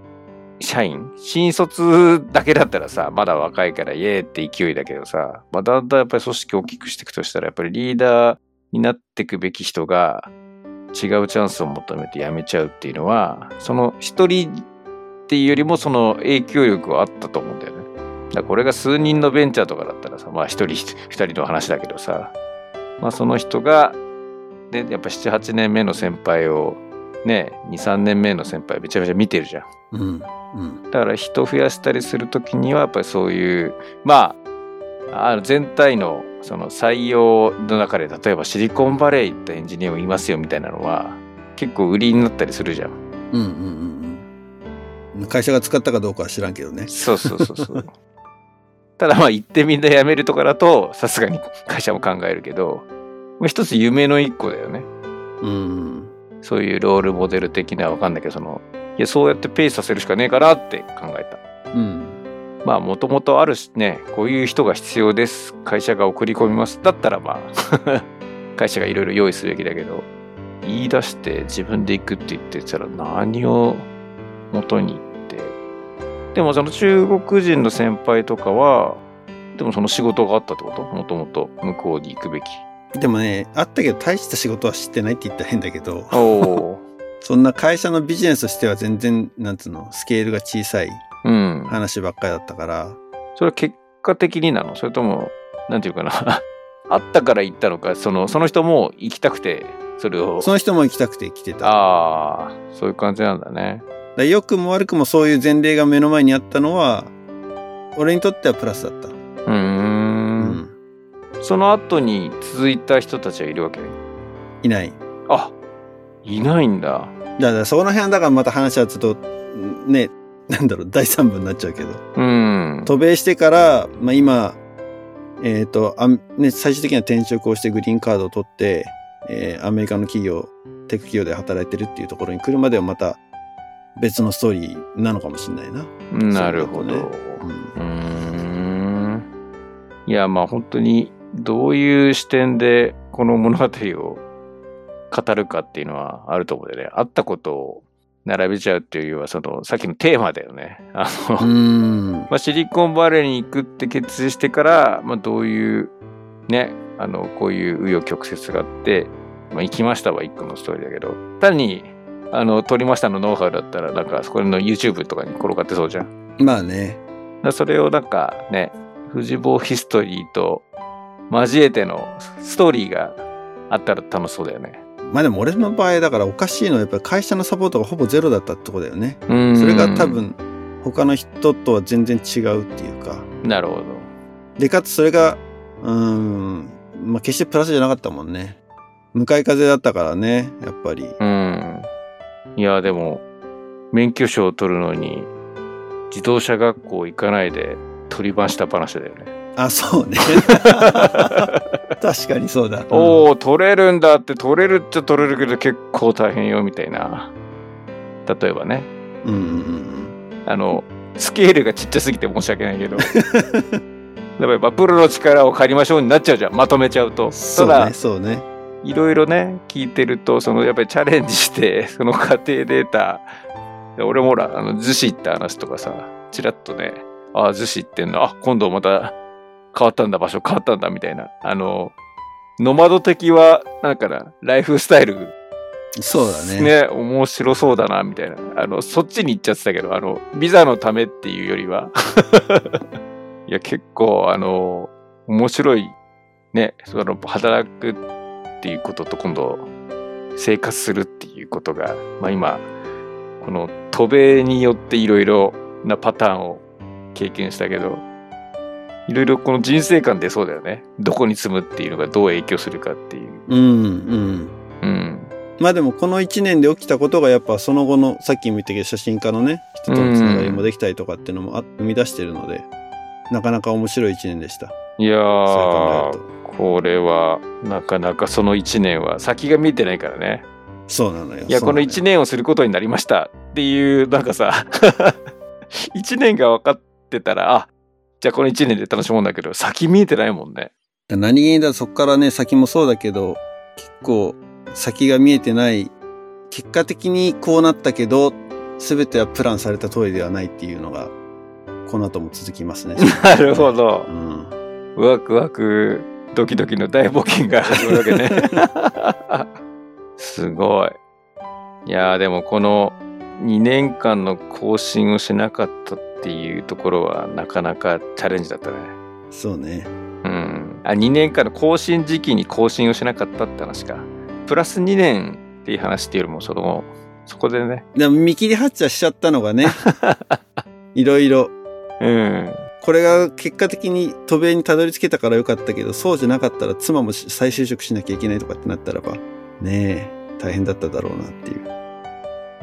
B: 社員新卒だけだったらさまだ若いからイエーって勢いだけどさ、まあ、だんだんやっぱり組織を大きくしていくとしたらやっぱりリーダーになっていくべき人が違うチャンスを求めて辞めちゃうっていうのはその一人っていうよりもその影響力はあったと思うんだよね。だこれが数人のベンチャーとかだったらさまあ一人二人の話だけどさまあその人がでやっぱ78年目の先輩をね23年目の先輩めちゃめちゃ見てるじゃん。
A: うん。うん。
B: だから人増やしたりする時にはやっぱりそういうまああの全体のその採用の中で例えばシリコンバレー行ったエンジニアもいますよみたいなのは結構売りになったりするじゃん
A: うんうんうん。会社が使ったかどうかは知らんけどね。
B: そうそうそうそう。ただまあ行ってみんな辞めるとかだとさすがに会社も考えるけど一つ夢の一個だよね
A: うん。
B: そういうロールモデル的なわかんないけどそのいやそうやってペイさせるしかねえかなって考えた
A: うん。
B: まあもともとあるしねこういう人が必要です会社が送り込みますだったらまあ 会社がいろいろ用意すべきだけど言い出して自分で行くって言ってたら何を元にでもその中国人の先輩とかはでもその仕事があったってこと？もともと向こうに行くべき。
A: でもね、あったけど大した仕事は知ってないって言ったら変だけど、そんな会社のビジネスとしては全然、なんつうの、スケールが小さい
B: うん。
A: 話ばっかりだったから、
B: それは結果的になの？それともなんていうかな？あったから行ったのか？そのその人も行きたくてそれを。
A: その人も行きたくて来てた。
B: ああそういう感じなんだね
A: だ良くも悪くもそういう前例が目の前にあったのは、俺にとってはプラスだった。
B: うーんその後に続いた人たちはいるわけ？
A: いない。
B: あいないんだ
A: だからその辺だからまた話はちょっと、ね、なんだろう、第三部になっちゃうけど。
B: うん
A: 渡米してから、まあ今、えっ、と、あんね、最終的には転職をしてグリーンカードを取って、えーアメリカの企業、テック企業で働いてるっていうところに来るまではまた別のストーリーなのかもしれないな。
B: なるほど。
A: そう
B: う
A: うん。
B: いやまあ本当にどういう視点でこの物語を語るかっていうのはあると思うんでね。あったことを並べちゃうっていうよりはそのさっきのテーマだよね。あの。まあ、シリコンバレーに行くって決意してから、まあ、どういうねあのこういう紆余曲折があって、まあ、行きましたは一個のストーリーだけど単にあの取りましたのノウハウだったらなんかそこの YouTube とかに転がってそうじゃん。
A: まあね。
B: それをなんかね藤坊ヒストリーと交えてのストーリーがあったら楽しそうだよね。
A: まあでも俺の場合だからおかしいのはやっぱり会社のサポートがほぼゼロだったってとこだよね。
B: うん
A: それが多分他の人とは全然違うっていうか。
B: なるほど。
A: で、かつそれが、うーん、まあ決してプラスじゃなかったもんね。向かい風だったからね、やっぱり。
B: うん。いや、でも、免許証を取るのに、自動車学校行かないで取り番した話だよね。
A: あ、そうね。確かにそうだ。
B: おお、取れるんだって、取れるっちゃ取れるけど結構大変よ、みたいな。例えばね、
A: うんうんうん
B: あの、スケールがちっちゃすぎて申し訳ないけど。やっぱプロの力を借りましょうになっちゃうじゃん、まとめちゃうと。
A: うん。そうね、、そうね。
B: いろいろね、聞いてると、そのやっぱりチャレンジして、その過程データ、俺もほら、あの、逗子行った話とかさ、ちらっとね、ああ、逗子行ってんの、あ、今度また変わったんだ、場所変わったんだ、みたいな。あの、ノマド的は、なんかな、ライフスタイル、
A: そうだね。
B: ね、面白そうだな、みたいな。あの、そっちに行っちゃってたけど、あの、ビザのためっていうよりは、いや、結構、あの、面白い、ね、その、働くっていうことと、今度、生活するっていうことが、まあ今、この渡米によっていろいろなパターンを経験したけど、いろいろこの人生観でそうだよね。どこに住むっていうのがどう影響するかっていう。
A: うんうん。
B: うん。
A: まあでもこの1年で起きたことがやっぱその後のさっきも言ったけど写真家のね人とのつながりもできたりとかっていうのもあ生み出してるのでなかなか面白い1年でした。
B: いやー。これはなかなかその1年は先が見えてないからね。
A: そうなのよ。
B: いやこの
A: そうなのよ。
B: 1年をすることになりましたっていうなんかさ 1年が分かってたらあじゃあこの1年で楽しもうんだけど先見えてないもんね。
A: 何気にだそこからね先もそうだけど結構先が見えてない結果的にこうなったけど全てはプランされた通りではないっていうのがこの後も続きますね。
B: なるほど。
A: うん、
B: ワクワクドキドキの大冒険が 始まるわけねすごいいやーでもこの2年間の更新をしなかったっていうところはなかなかチャレンジだったね
A: そうね。
B: うん。あ、2年間の更新時期に更新をしなかったって話か。プラス2年っていう話っていうよりも、その、そこでね。
A: でも見切り発車しちゃったのがね いろいろ
B: うん。
A: これが結果的に渡米にたどり着けたからよかったけど、そうじゃなかったら妻も再就職しなきゃいけないとかってなったらば、ねえ、大変だっただろうなっていう。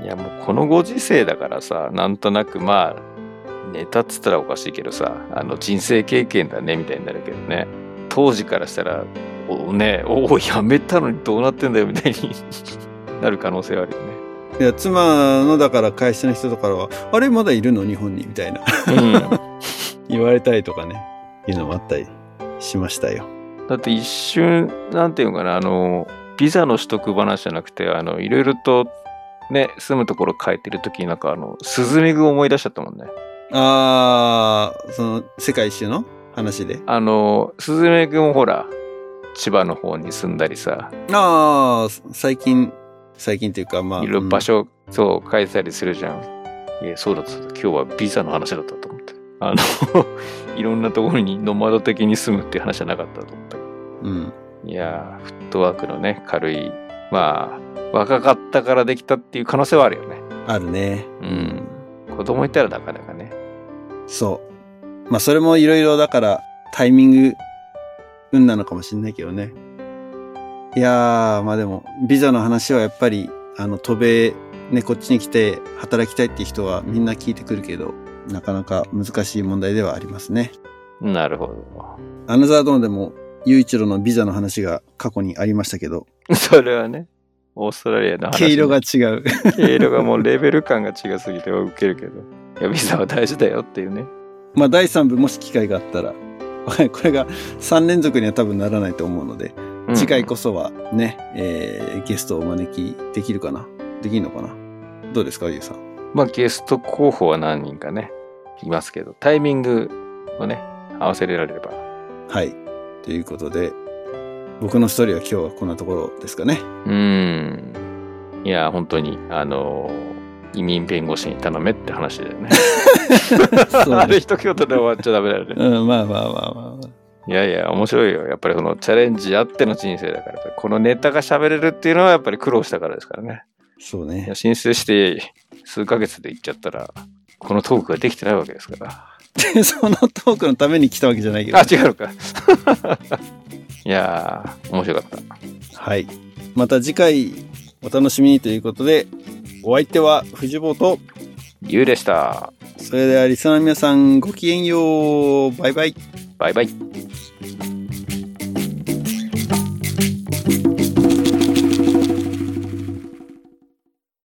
B: いや、もうこのご時世だからさ、なんとなくまあ、ネタっつったらおかしいけどさ、あの人生経験だねみたいになるけどね。当時からしたら、おね、おお、やめたのにどうなってんだよみたいに なる可能性はあるよね。
A: いや、妻のだから会社の人とかは、あれまだいるの？日本に？みたいな
B: うん。
A: 言われたりとかね、いうのもあったりしましたよ。
B: だって一瞬、なんていうのかな、あの、ビザの取得話じゃなくて、あの、いろいろと、ね、住むところ変えてる時になんかあの、スズメグ思い出しちゃったもんね。
A: あー、その世界一周の話で？
B: あの、スズメグもほら、千葉の方に住んだりさ、
A: あー、最近、最近っていうかまあ。
B: いろいろ場所、そう、変えたりするじゃん。いや、そうだった。今日はビザの話だったと。あの、いろんなところにノマド的に住むっていう話じゃなかったと思ったけ
A: うん。うん。
B: ど。いやー、フットワークのね、軽い、まあ、若かったからできたっていう可能性はあるよね。
A: あるね。
B: うん。子供いたらなかなかね。
A: そう。まあそれもいろいろだからタイミング運なのかもしれないけどね。いやー、まあでも、ビザの話はやっぱり、あの、渡米、ね、こっちに来て働きたいって人はみんな聞いてくるけど、なかなか難しい問題ではありますね。
B: なるほ
A: アナザードーンでも、雄一郎のビザの話が過去にありましたけど、
B: ど。それはね、オーストラリアの話、
A: 毛色が違う。
B: 毛色がもうレベル感が違すぎて受けるけど。いや、ビザは大事だよっていうね。
A: まあ第3部もし機会があったら、これが3連続には多分ならないと思うので、
B: うん
A: 次回こそはね、えーゲストをお招きできるかな？できるのかな？どうですか、ゆうさん？
B: まあゲスト候補は何人かね、いますけど、タイミングをね、合わせられれば。
A: はい。ということで、僕のストーリーは今日はこんなところですかね。
B: うーん。いや、本当に、あの移民弁護士に頼めって話だよね。あれ
A: ね。
B: 一言で終わっちゃダメだよね。
A: うん、まあまあまあまあ。
B: いやいや、面白いよ。やっぱりそのチャレンジあっての人生だから、このネタが喋れるっていうのはやっぱり苦労したからですからね。い
A: そうね
B: や。申請して数ヶ月で行っちゃったら、このトークができてないわけですから。
A: で、そのトークのために来たわけじゃないけど。
B: あ、違うのか。いやー、面白かった。
A: はい。また次回お楽しみにということで、お相手は藤坊と、
B: ゆうでした。
A: それではリスナーの皆さんごきげんよう。バイバイ。
B: バイバイ。